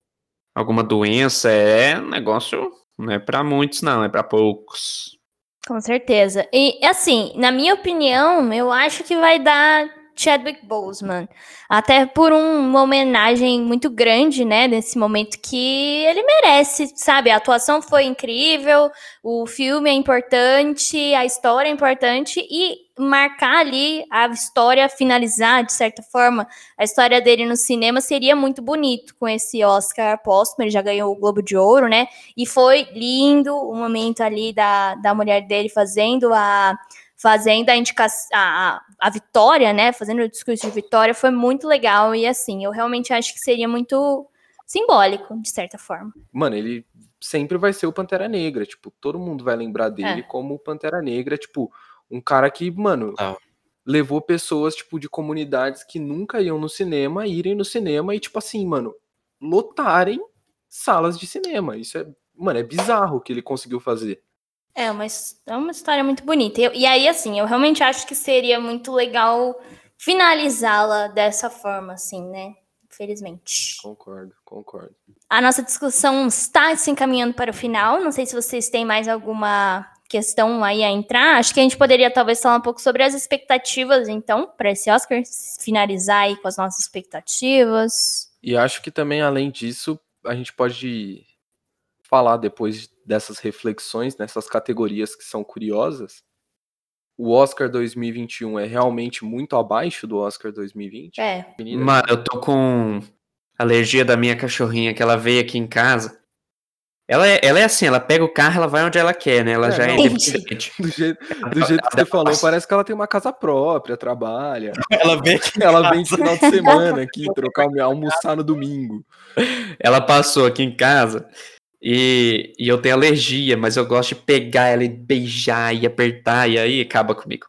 alguma doença. É um negócio. Não é pra muitos, não, é pra poucos. Com certeza. E assim, na minha opinião, eu acho que vai dar Chadwick Boseman. Até por um- uma homenagem muito grande, né, nesse momento que ele merece, sabe? A atuação foi incrível, o filme é importante, a história é importante e marcar ali a história, finalizar, de certa forma, a história dele no cinema seria muito bonito com esse Oscar póstumo, ele já ganhou o Globo de Ouro, né? E foi lindo o momento ali da, da mulher dele fazendo a fazendo a indicação, a, a- vitória, né? Fazendo o discurso de vitória, foi muito legal. E assim, eu realmente acho que seria muito simbólico, de certa forma. Mano, ele sempre vai ser o Pantera Negra. Tipo, todo mundo vai lembrar dele É. como o Pantera Negra. Tipo, um cara que, mano, Ah. levou pessoas, tipo, de comunidades que nunca iam no cinema, irem no cinema e, tipo assim, mano, lotarem salas de cinema. Isso é, mano, é bizarro o que ele conseguiu fazer. É uma, his- é uma história muito bonita. E, eu- e aí, assim, eu realmente acho que seria muito legal finalizá-la dessa forma, assim, né? Infelizmente. Concordo, concordo. A nossa discussão está se encaminhando para o final. Não sei se vocês têm mais alguma questão aí a entrar. Acho que a gente poderia talvez falar um pouco sobre as expectativas, então, para esse Oscar. Finalizar aí com as nossas expectativas. E acho que também, além disso, a gente pode falar depois dessas reflexões, nessas categorias que são curiosas. O Oscar 2021 é realmente muito abaixo do Oscar 2020? É. Mano, eu tô com alergia da minha cachorrinha, que ela veio aqui em casa. Ela é, ela é assim, ela pega o carro, ela vai onde ela quer, né? Ela É, já é não. independente. do jeito, do jeito que você falou, parece que ela tem uma casa própria, trabalha. Ela vem aqui. Ela vem de final de semana aqui, trocar o almoçar no domingo. Ela passou aqui em casa e, e eu tenho alergia, mas eu gosto de pegar ela e beijar e apertar, e aí acaba comigo.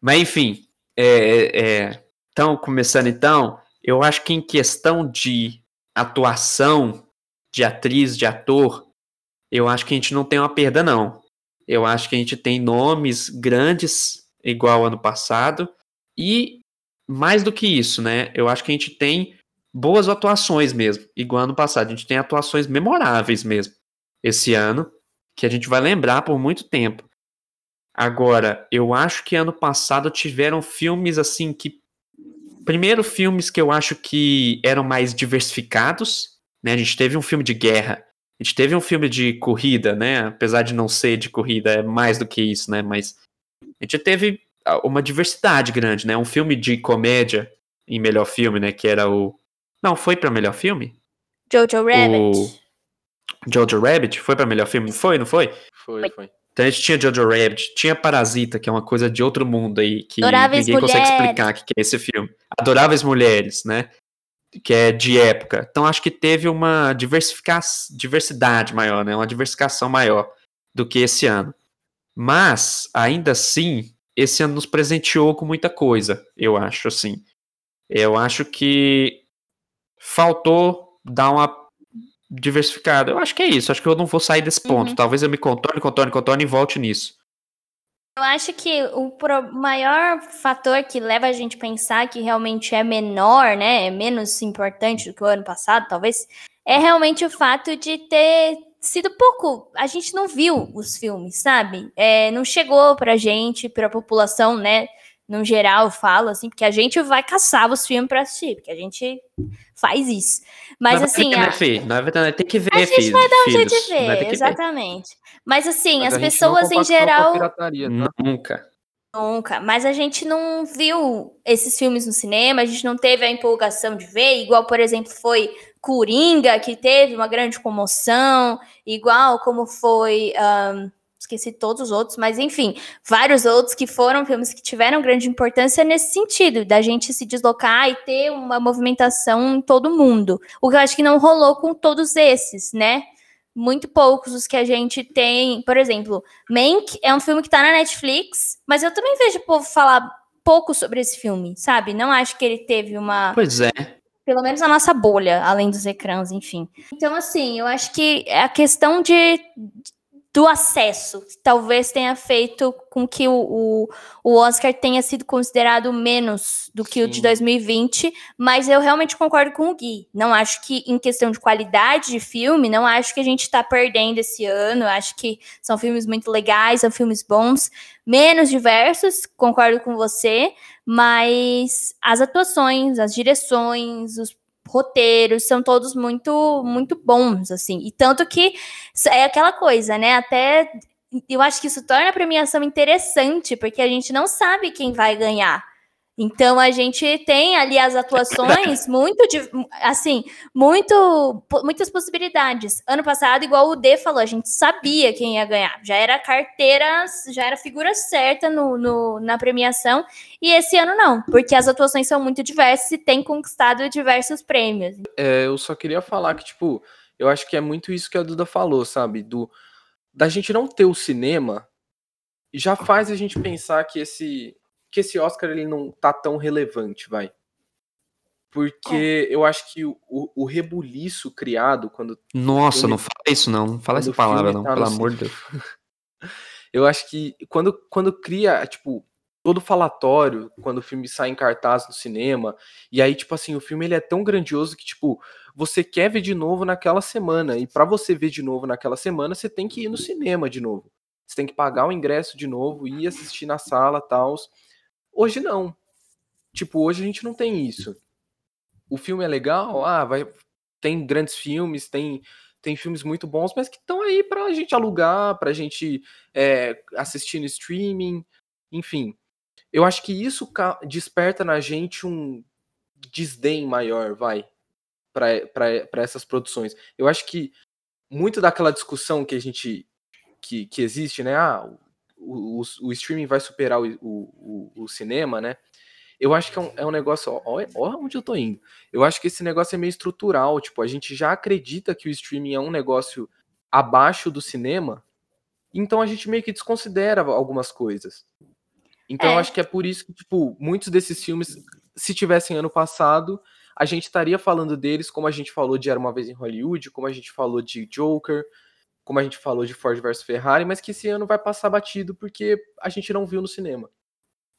Mas enfim, é, é, então, começando então, eu acho que em questão de atuação de atriz, de ator, eu acho que a gente não tem uma perda, não. Eu acho que a gente tem nomes grandes, igual ano passado, e mais do que isso, né? Eu acho que a gente tem boas atuações mesmo, igual ano passado. A gente tem atuações memoráveis mesmo esse ano, que a gente vai lembrar por muito tempo. Agora, eu acho que ano passado tiveram filmes assim que. Primeiro, filmes que eu acho que eram mais diversificados. Né? A gente teve um filme de guerra, a gente teve um filme de corrida, né? Apesar de não ser de corrida, é mais do que isso, né? Mas a gente teve uma diversidade grande, né? Um filme de comédia em melhor filme, né? Que era o. Não, foi pra melhor filme? Jojo Rabbit. O- Jojo Rabbit? Foi pra melhor filme? Foi, não foi? Foi, foi. Então a gente tinha Jojo Rabbit, tinha Parasita, que é uma coisa de outro mundo aí, que Adoráveis ninguém consegue Mulheres. explicar o que que é esse filme. Adoráveis Mulheres, né? Que é de época. Então acho que teve uma diversifica... diversidade maior, né? Uma diversificação maior do que esse ano. Mas, ainda assim, esse ano nos presenteou com muita coisa, eu acho, assim. Eu acho que faltou dar uma diversificada. Eu acho que é isso. Acho que eu não vou sair desse ponto. Uhum. Talvez eu me contorne, contorne, contorne e volte nisso. Eu acho que o maior fator que leva a gente a pensar que realmente é menor, né, é menos importante do que o ano passado, talvez, é realmente o fato de ter sido pouco. A gente não viu os filmes, sabe? É, não chegou pra gente, pra população, né? No geral, eu falo assim, porque a gente vai caçar os filmes pra assistir, porque a gente faz isso. Mas Não é assim, ver, a, né? Não é verdade, tem que ver, a gente filho, vai dar um jeito de ter ver, que ver. exatamente. Mas assim, Mas as a gente não pessoas em compactua com a geral. tá? Nunca. Nunca, mas a gente não viu esses filmes no cinema, a gente não teve a empolgação de ver, igual, por exemplo, foi Coringa, que teve uma grande comoção, igual como foi. ahn, esqueci todos os outros, mas enfim, vários outros que foram filmes que tiveram grande importância nesse sentido, da gente se deslocar e ter uma movimentação em todo mundo. O que eu acho que não rolou com todos esses, né? Muito poucos os que a gente tem. Por exemplo, Mank é um filme que tá na Netflix, mas eu também vejo o povo falar pouco sobre esse filme, sabe? Não acho que ele teve uma. Pois é. Pelo menos na nossa bolha, além dos ecrãs, enfim. Então, assim, eu acho que a questão de. Do acesso. Talvez tenha feito com que o, o, o, Oscar tenha sido considerado menos do que Sim. o de 2020, mas eu realmente concordo com o Gui. Não acho que, em questão de qualidade de filme, não acho que a gente está perdendo esse ano. Acho que são filmes muito legais, são filmes bons, menos diversos, concordo com você, mas as atuações, as direções, os roteiros são todos muito muito bons assim. E tanto que é aquela coisa né até eu acho que isso torna a premiação interessante porque a gente não sabe quem vai ganhar então a gente tem ali as atuações muito assim, muito muitas possibilidades. Ano passado, igual o D falou, a gente sabia quem ia ganhar. Já era carteira, já era figura certa no, no, na premiação. E esse ano não, porque as atuações são muito diversas e tem conquistado diversos prêmios. É, eu só queria falar que, tipo, eu acho que é muito isso que a Duda falou, sabe? Do da gente não ter o cinema já faz a gente pensar que esse que esse Oscar ele não tá tão relevante, vai. Porque eu acho que o, o, rebuliço criado quando. Nossa, filme, não fala isso não. Não fala essa palavra, não, tá pelo amor de Deus. eu acho que quando, quando cria, tipo, todo falatório, quando o filme sai em cartaz no cinema, e aí, tipo assim, o filme ele é tão grandioso que, tipo, você quer ver de novo naquela semana. E para você ver de novo naquela semana, você tem que ir no cinema de novo. Você tem que pagar o ingresso de novo, ir assistir na sala tal. Hoje não. Tipo, hoje a gente não tem isso. O filme é legal, ah, vai tem grandes filmes, tem tem filmes muito bons, mas que estão aí pra gente alugar, pra gente é, assistir no streaming, enfim. Eu acho que isso desperta na gente um desdém maior, vai, para essas produções. Eu acho que muito daquela discussão que a gente que, que existe, né? Ah, o, o, streaming vai superar o, o, o, cinema, né? Eu acho que é um, é um negócio. Olha onde eu tô indo. Eu acho que esse negócio é meio estrutural. Tipo, a gente já acredita que o streaming é um negócio abaixo do cinema, então a gente meio que desconsidera algumas coisas. Então é. eu acho que é por isso que, tipo, muitos desses filmes, se tivessem ano passado, a gente estaria falando deles como a gente falou de Era Uma Vez em Hollywood, como a gente falou de Joker, como a gente falou de Ford versus Ferrari, mas que esse ano vai passar batido porque a gente não viu no cinema.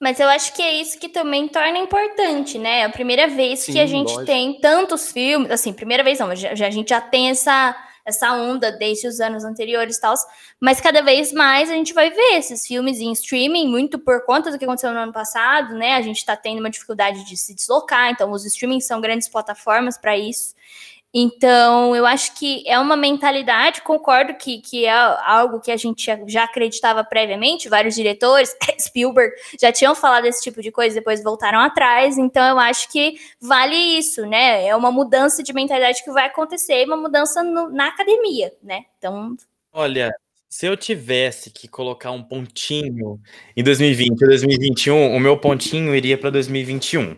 Mas eu acho que é isso que também torna importante, né? É a primeira vez Sim, que a gente lógico. tem tantos filmes, assim, primeira vez não, já, a gente já tem essa, essa onda desde os anos anteriores e tal, mas cada vez mais a gente vai ver esses filmes em streaming, muito por conta do que aconteceu no ano passado, né? A gente tá tendo uma dificuldade de se deslocar, então os streamings são grandes plataformas para isso. Então, eu acho que é uma mentalidade, concordo que, que é algo que a gente já acreditava previamente, vários diretores, Spielberg, já tinham falado esse tipo de coisa, depois voltaram atrás, então eu acho que vale isso, né? É uma mudança de mentalidade que vai acontecer, uma mudança no, na academia, né? Então. Olha, se eu tivesse que colocar um pontinho em 2020 ou 2021, o meu pontinho iria para 2021.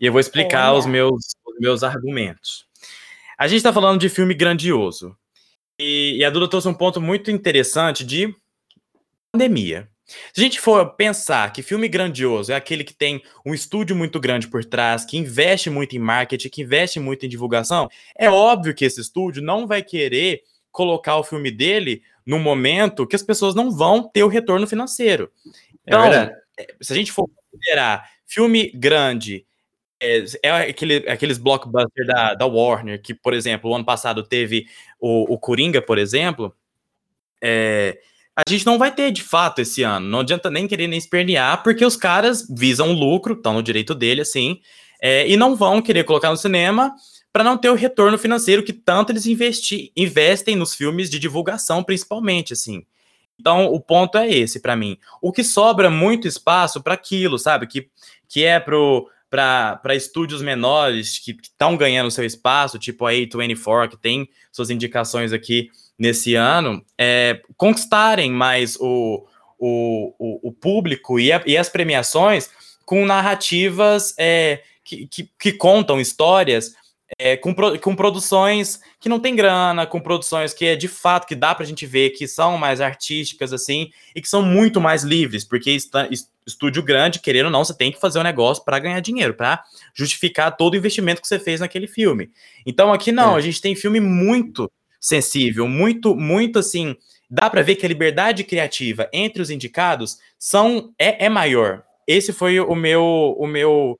E eu vou explicar os meus, os meus argumentos. A gente está falando de filme grandioso. E, e, a Duda trouxe um ponto muito interessante de pandemia. Se a gente for pensar que filme grandioso é aquele que tem um estúdio muito grande por trás, que investe muito em marketing, que investe muito em divulgação, é óbvio que esse estúdio não vai querer colocar o filme dele no momento que as pessoas não vão ter o retorno financeiro. É então, é se a gente for considerar filme grande é, é aquele, aqueles blockbusters da, da Warner, que, por exemplo, o ano passado teve o, o Coringa, por exemplo. É, a gente não vai ter de fato esse ano. Não adianta nem querer nem espernear, porque os caras visam lucro, estão no direito dele, assim, é, e não vão querer colocar no cinema para não ter o retorno financeiro que tanto eles investi, investem nos filmes de divulgação, principalmente, assim. Então, o ponto é esse para mim. O que sobra muito espaço para aquilo, sabe? Que, que é pro para estúdios menores que estão ganhando seu espaço, tipo a A24, que tem suas indicações aqui nesse ano, é, conquistarem mais o, o, o, o público e, a, e, as premiações com narrativas é, que, que, que contam histórias é, com, com produções que não tem grana, com produções que é de fato que dá pra gente ver que são mais artísticas, assim, e que são muito mais livres, porque está, estúdio grande, querendo ou não, você tem que fazer um negócio para ganhar dinheiro, para justificar todo o investimento que você fez naquele filme. Então aqui não, é. a gente tem filme muito sensível, muito, muito assim. Dá pra ver que a liberdade criativa entre os indicados são é, é maior. Esse foi o meu, o meu,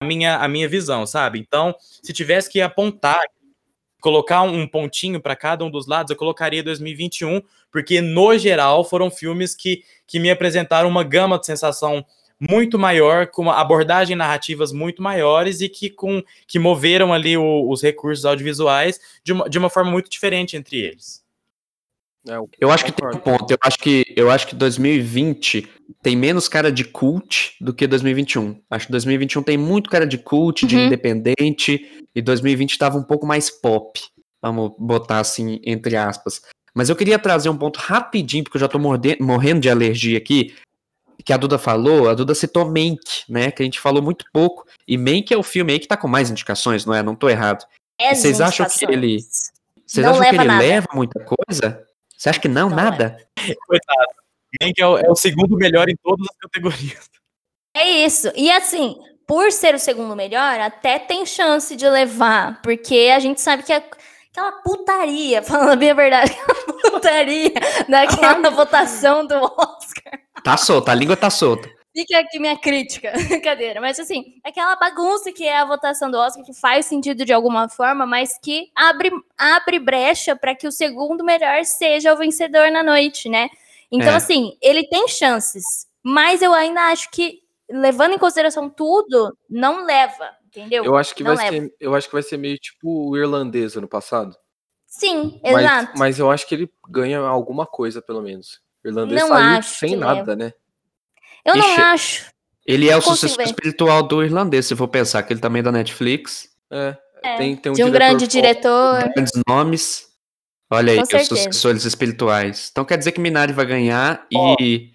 a minha, a minha visão, sabe? Então, se tivesse que apontar, colocar um pontinho para cada um dos lados, eu colocaria 2021, porque no geral foram filmes que, que me apresentaram uma gama de sensação muito maior, com uma abordagem narrativas muito maiores e que, com, que moveram ali o- os recursos audiovisuais de uma, de uma forma muito diferente entre eles. É, Eu acho que tem um ponto. Eu acho que, eu acho que 2020 tem menos cara de cult do que 2021. Acho que 2021 tem muito cara de cult, de Uhum. independente, e 2020 estava um pouco mais pop. Vamos botar assim, entre aspas. Mas eu queria trazer um ponto rapidinho, porque eu já tô morde- morrendo de alergia aqui, que a Duda falou, a Duda citou Mank, né? Que a gente falou muito pouco. E Mank é o filme aí que tá com mais indicações, não é? Não tô errado. Dez vocês acham que ele- Vocês Não acham que ele nada. leva muita coisa? Você acha que não, Não nada? Coitado. Nem que é o, é o segundo melhor em todas as categorias. É isso. E assim, por ser o segundo melhor, até tem chance de levar, porque a gente sabe que é aquela putaria, falando bem a verdade, aquela putaria daquela votação do Oscar. Tá solta, a língua tá solta. Fica aqui minha crítica, brincadeira. Mas assim, aquela bagunça que é a votação do Oscar, que faz sentido de alguma forma, mas que abre, abre brecha para que o segundo melhor seja o vencedor na noite, né? Então, É. assim, ele tem chances, mas eu ainda acho que, levando em consideração tudo, não leva, entendeu? Eu acho que Não vai leva. ser, eu acho que vai ser meio tipo o irlandês ano passado. Sim, Mas, exato. mas eu acho que ele ganha alguma coisa, pelo menos. O irlandês Não saiu sem nada, né? Eu não Ixi, acho. Ele é o sucessor ver. espiritual do irlandês, se for pensar que ele também é da Netflix. É, É, tem, tem um de um diretor grande diretor. Grandes nomes. Olha aí, Com os sucessores espirituais. Então quer dizer que Minari vai ganhar e.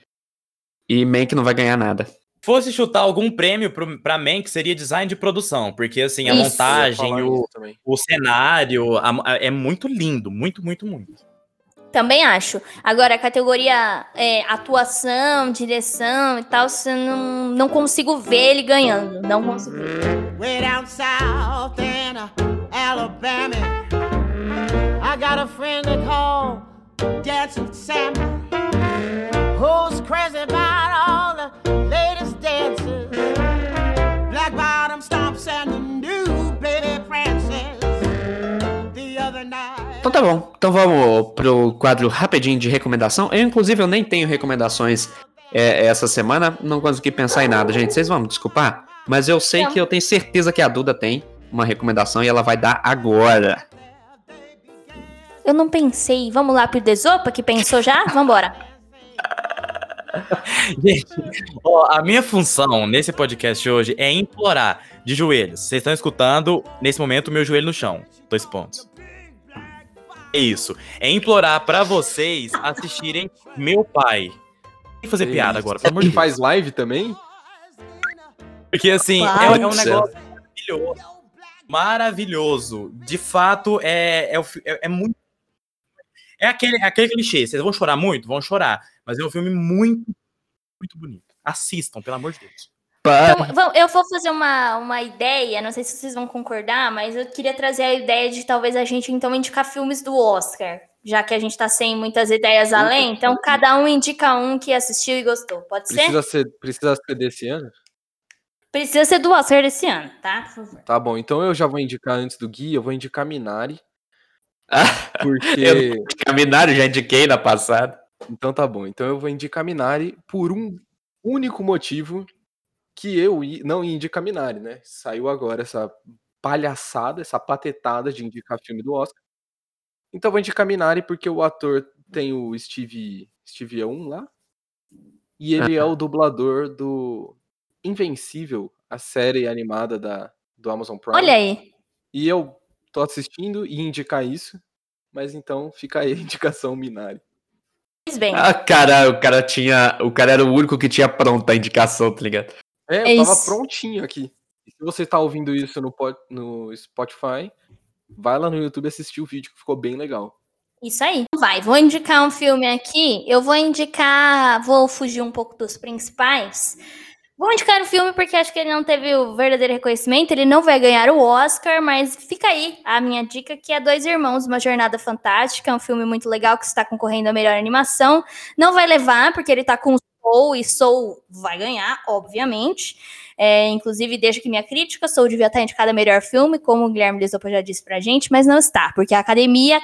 E Mank não vai ganhar nada. Fosse chutar algum prêmio pro, pra Mank, seria design de produção, porque assim, a Isso. Montagem, o, o cenário a- a- é muito lindo, muito, muito, muito. Também acho. Agora, a categoria é, atuação, direção e tal, você não, não consigo ver ele ganhando. Não consigo. way down south in uh, Alabama. I got a friend they call Dancing Sam, who's crazy about all the latest dances. Black bottom stomps and the new baby prances. The other night. Então tá bom. Então vamos pro quadro rapidinho de recomendação. Eu, inclusive, eu nem tenho recomendações é, essa semana. Não consegui pensar em nada, gente. Vocês vão me desculpar. Mas eu sei Não. que eu tenho certeza que a Duda tem uma recomendação e ela vai dar agora. Eu não pensei. Vamos lá pro Desopa, que pensou já? Vambora. Gente, ó, a minha função nesse podcast hoje é implorar de joelhos. Vocês estão escutando, nesse momento, o meu joelho no chão. Dois pontos. É isso. É implorar pra vocês assistirem Meu Pai. Tem que fazer piada agora, pelo amor de Deus. Faz live também? Porque assim, é, Claro. é um negócio maravilhoso. Maravilhoso. De fato, é, é, é- é muito. É aquele, é aquele clichê. Vocês vão chorar muito? Vão chorar. Mas é um filme muito, muito bonito. Assistam, pelo amor de Deus. Então, eu vou fazer uma, uma ideia, não sei se vocês vão concordar, mas eu queria trazer a ideia de talvez a gente então indicar filmes do Oscar. Já que a gente tá sem muitas ideias além, então cada um indica um que assistiu e gostou. Pode ser? Precisa ser, precisa ser desse ano? Precisa ser do Oscar desse ano, tá? Por favor. Tá bom, então eu já vou indicar antes do Gui, eu vou indicar Minari. Ah, Porque. Caminari já indiquei na passada. Então tá bom. Então eu vou indicar Minari por um único motivo que eu não ia indicar Minari, né? Saiu agora essa palhaçada, essa patetada de indicar filme do Oscar. Então vou indicar Minari porque o ator tem o Steve, Steve Yeun lá. E ele é o dublador do Invencível, a série animada da, do Amazon Prime. Olha aí. E eu tô assistindo e indicar isso. Mas então fica aí a indicação Minari. Bem. Ah, cara, o cara tinha. O cara era o único que tinha pronta a indicação, tá ligado? É, É eu tava isso. prontinho aqui. E se você tá ouvindo isso no, no Spotify, vai lá no YouTube assistir o vídeo que ficou bem legal. Isso aí. Vai, vou indicar um filme aqui. Eu vou indicar. Vou fugir um pouco dos principais. Vou indicar o filme porque acho que ele não teve o verdadeiro reconhecimento, ele não vai ganhar o Oscar, mas fica aí a minha dica que é Dois Irmãos, Uma Jornada Fantástica, é um filme muito legal que está concorrendo à melhor animação. Não vai levar porque ele tá com Soul e Soul vai ganhar, obviamente. É, inclusive, deixa aqui minha crítica, Soul devia estar indicada melhor filme, como o Guilherme Lisopo já disse pra gente, mas não está, porque a academia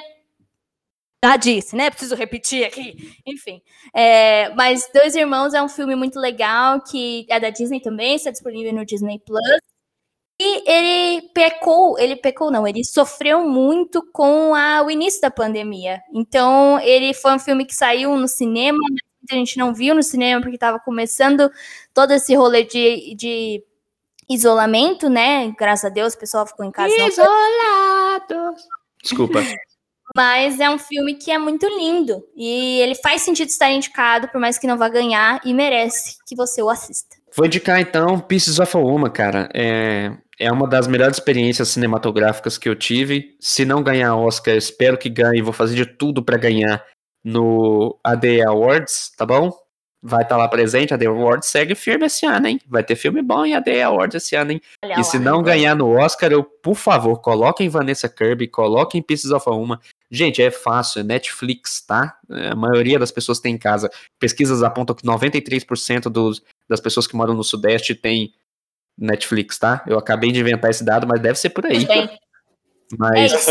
já disse, né? Preciso repetir aqui. Enfim. É, mas Dois Irmãos é um filme muito legal, que é da Disney também, está disponível no Disney Plus. E ele pecou, ele pecou não, ele sofreu muito com a, o início da pandemia. Então, ele foi um filme que saiu no cinema, a gente não viu no cinema porque estava começando todo esse rolê de, de isolamento, né? Graças a Deus, o pessoal ficou em casa. Isolados. Desculpa. mas é um filme que é muito lindo. E ele faz sentido estar indicado, por mais que não vá ganhar, e merece que você o assista. Vou indicar então Pieces of a Woman, cara. É, é uma das melhores experiências cinematográficas que eu tive. Se não ganhar Oscar, espero que ganhe. Vou fazer de tudo pra ganhar no AD Awards, tá bom? Vai estar lá presente. A AD Awards segue firme esse ano, hein? Vai ter filme bom em AD Awards esse ano, hein? Olha E lá. se não ganhar no Oscar, eu, por favor, coloquem Vanessa Kirby, coloquem Pieces of a Woman. Gente, é fácil, é Netflix, tá? É, A maioria das pessoas tem em casa. Pesquisas apontam que 93% dos, das pessoas que moram no Sudeste tem Netflix, tá? Eu acabei de inventar esse dado, mas deve ser por aí. É Mas, isso.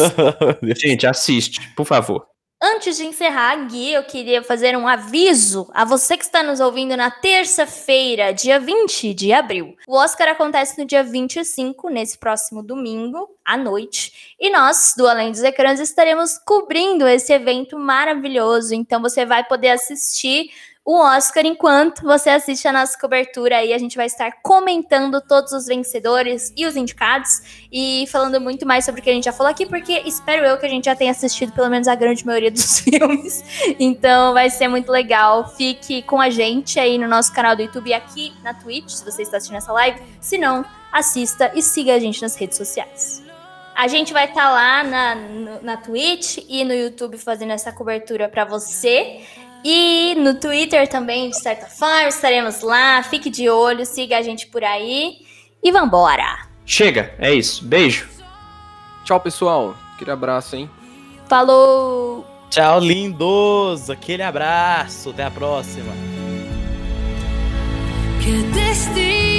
gente, assiste, por favor. Antes de encerrar, Gui, eu queria fazer um aviso a você que está nos ouvindo na terça-feira, dia 20 de abril. O Oscar acontece no dia 25, nesse próximo domingo, à noite. E nós, do Além dos Ecrãs, estaremos cobrindo esse evento maravilhoso. Então você vai poder assistir o Oscar enquanto você assiste a nossa cobertura aí. A gente vai estar comentando todos os vencedores e os indicados e falando muito mais sobre o que a gente já falou aqui, porque espero eu que a gente já tenha assistido pelo menos a grande maioria dos filmes. Então vai ser muito legal. Fique com a gente aí no nosso canal do YouTube e aqui na Twitch, se você está assistindo essa live. Se não, assista e siga a gente nas redes sociais. A gente vai estar lá na, na Twitch e no YouTube fazendo essa cobertura para você. E no Twitter também, de certa forma, estaremos lá. Fique de olho, siga a gente por aí. E vambora! Chega, é isso. Beijo. Tchau, pessoal. Aquele abraço, hein? Falou! Tchau, lindos. Aquele abraço. Até a próxima. Che destino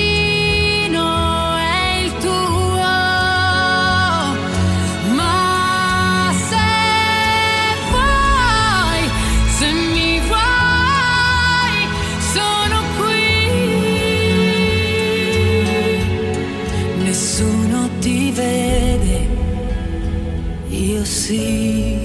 Vede, io sì.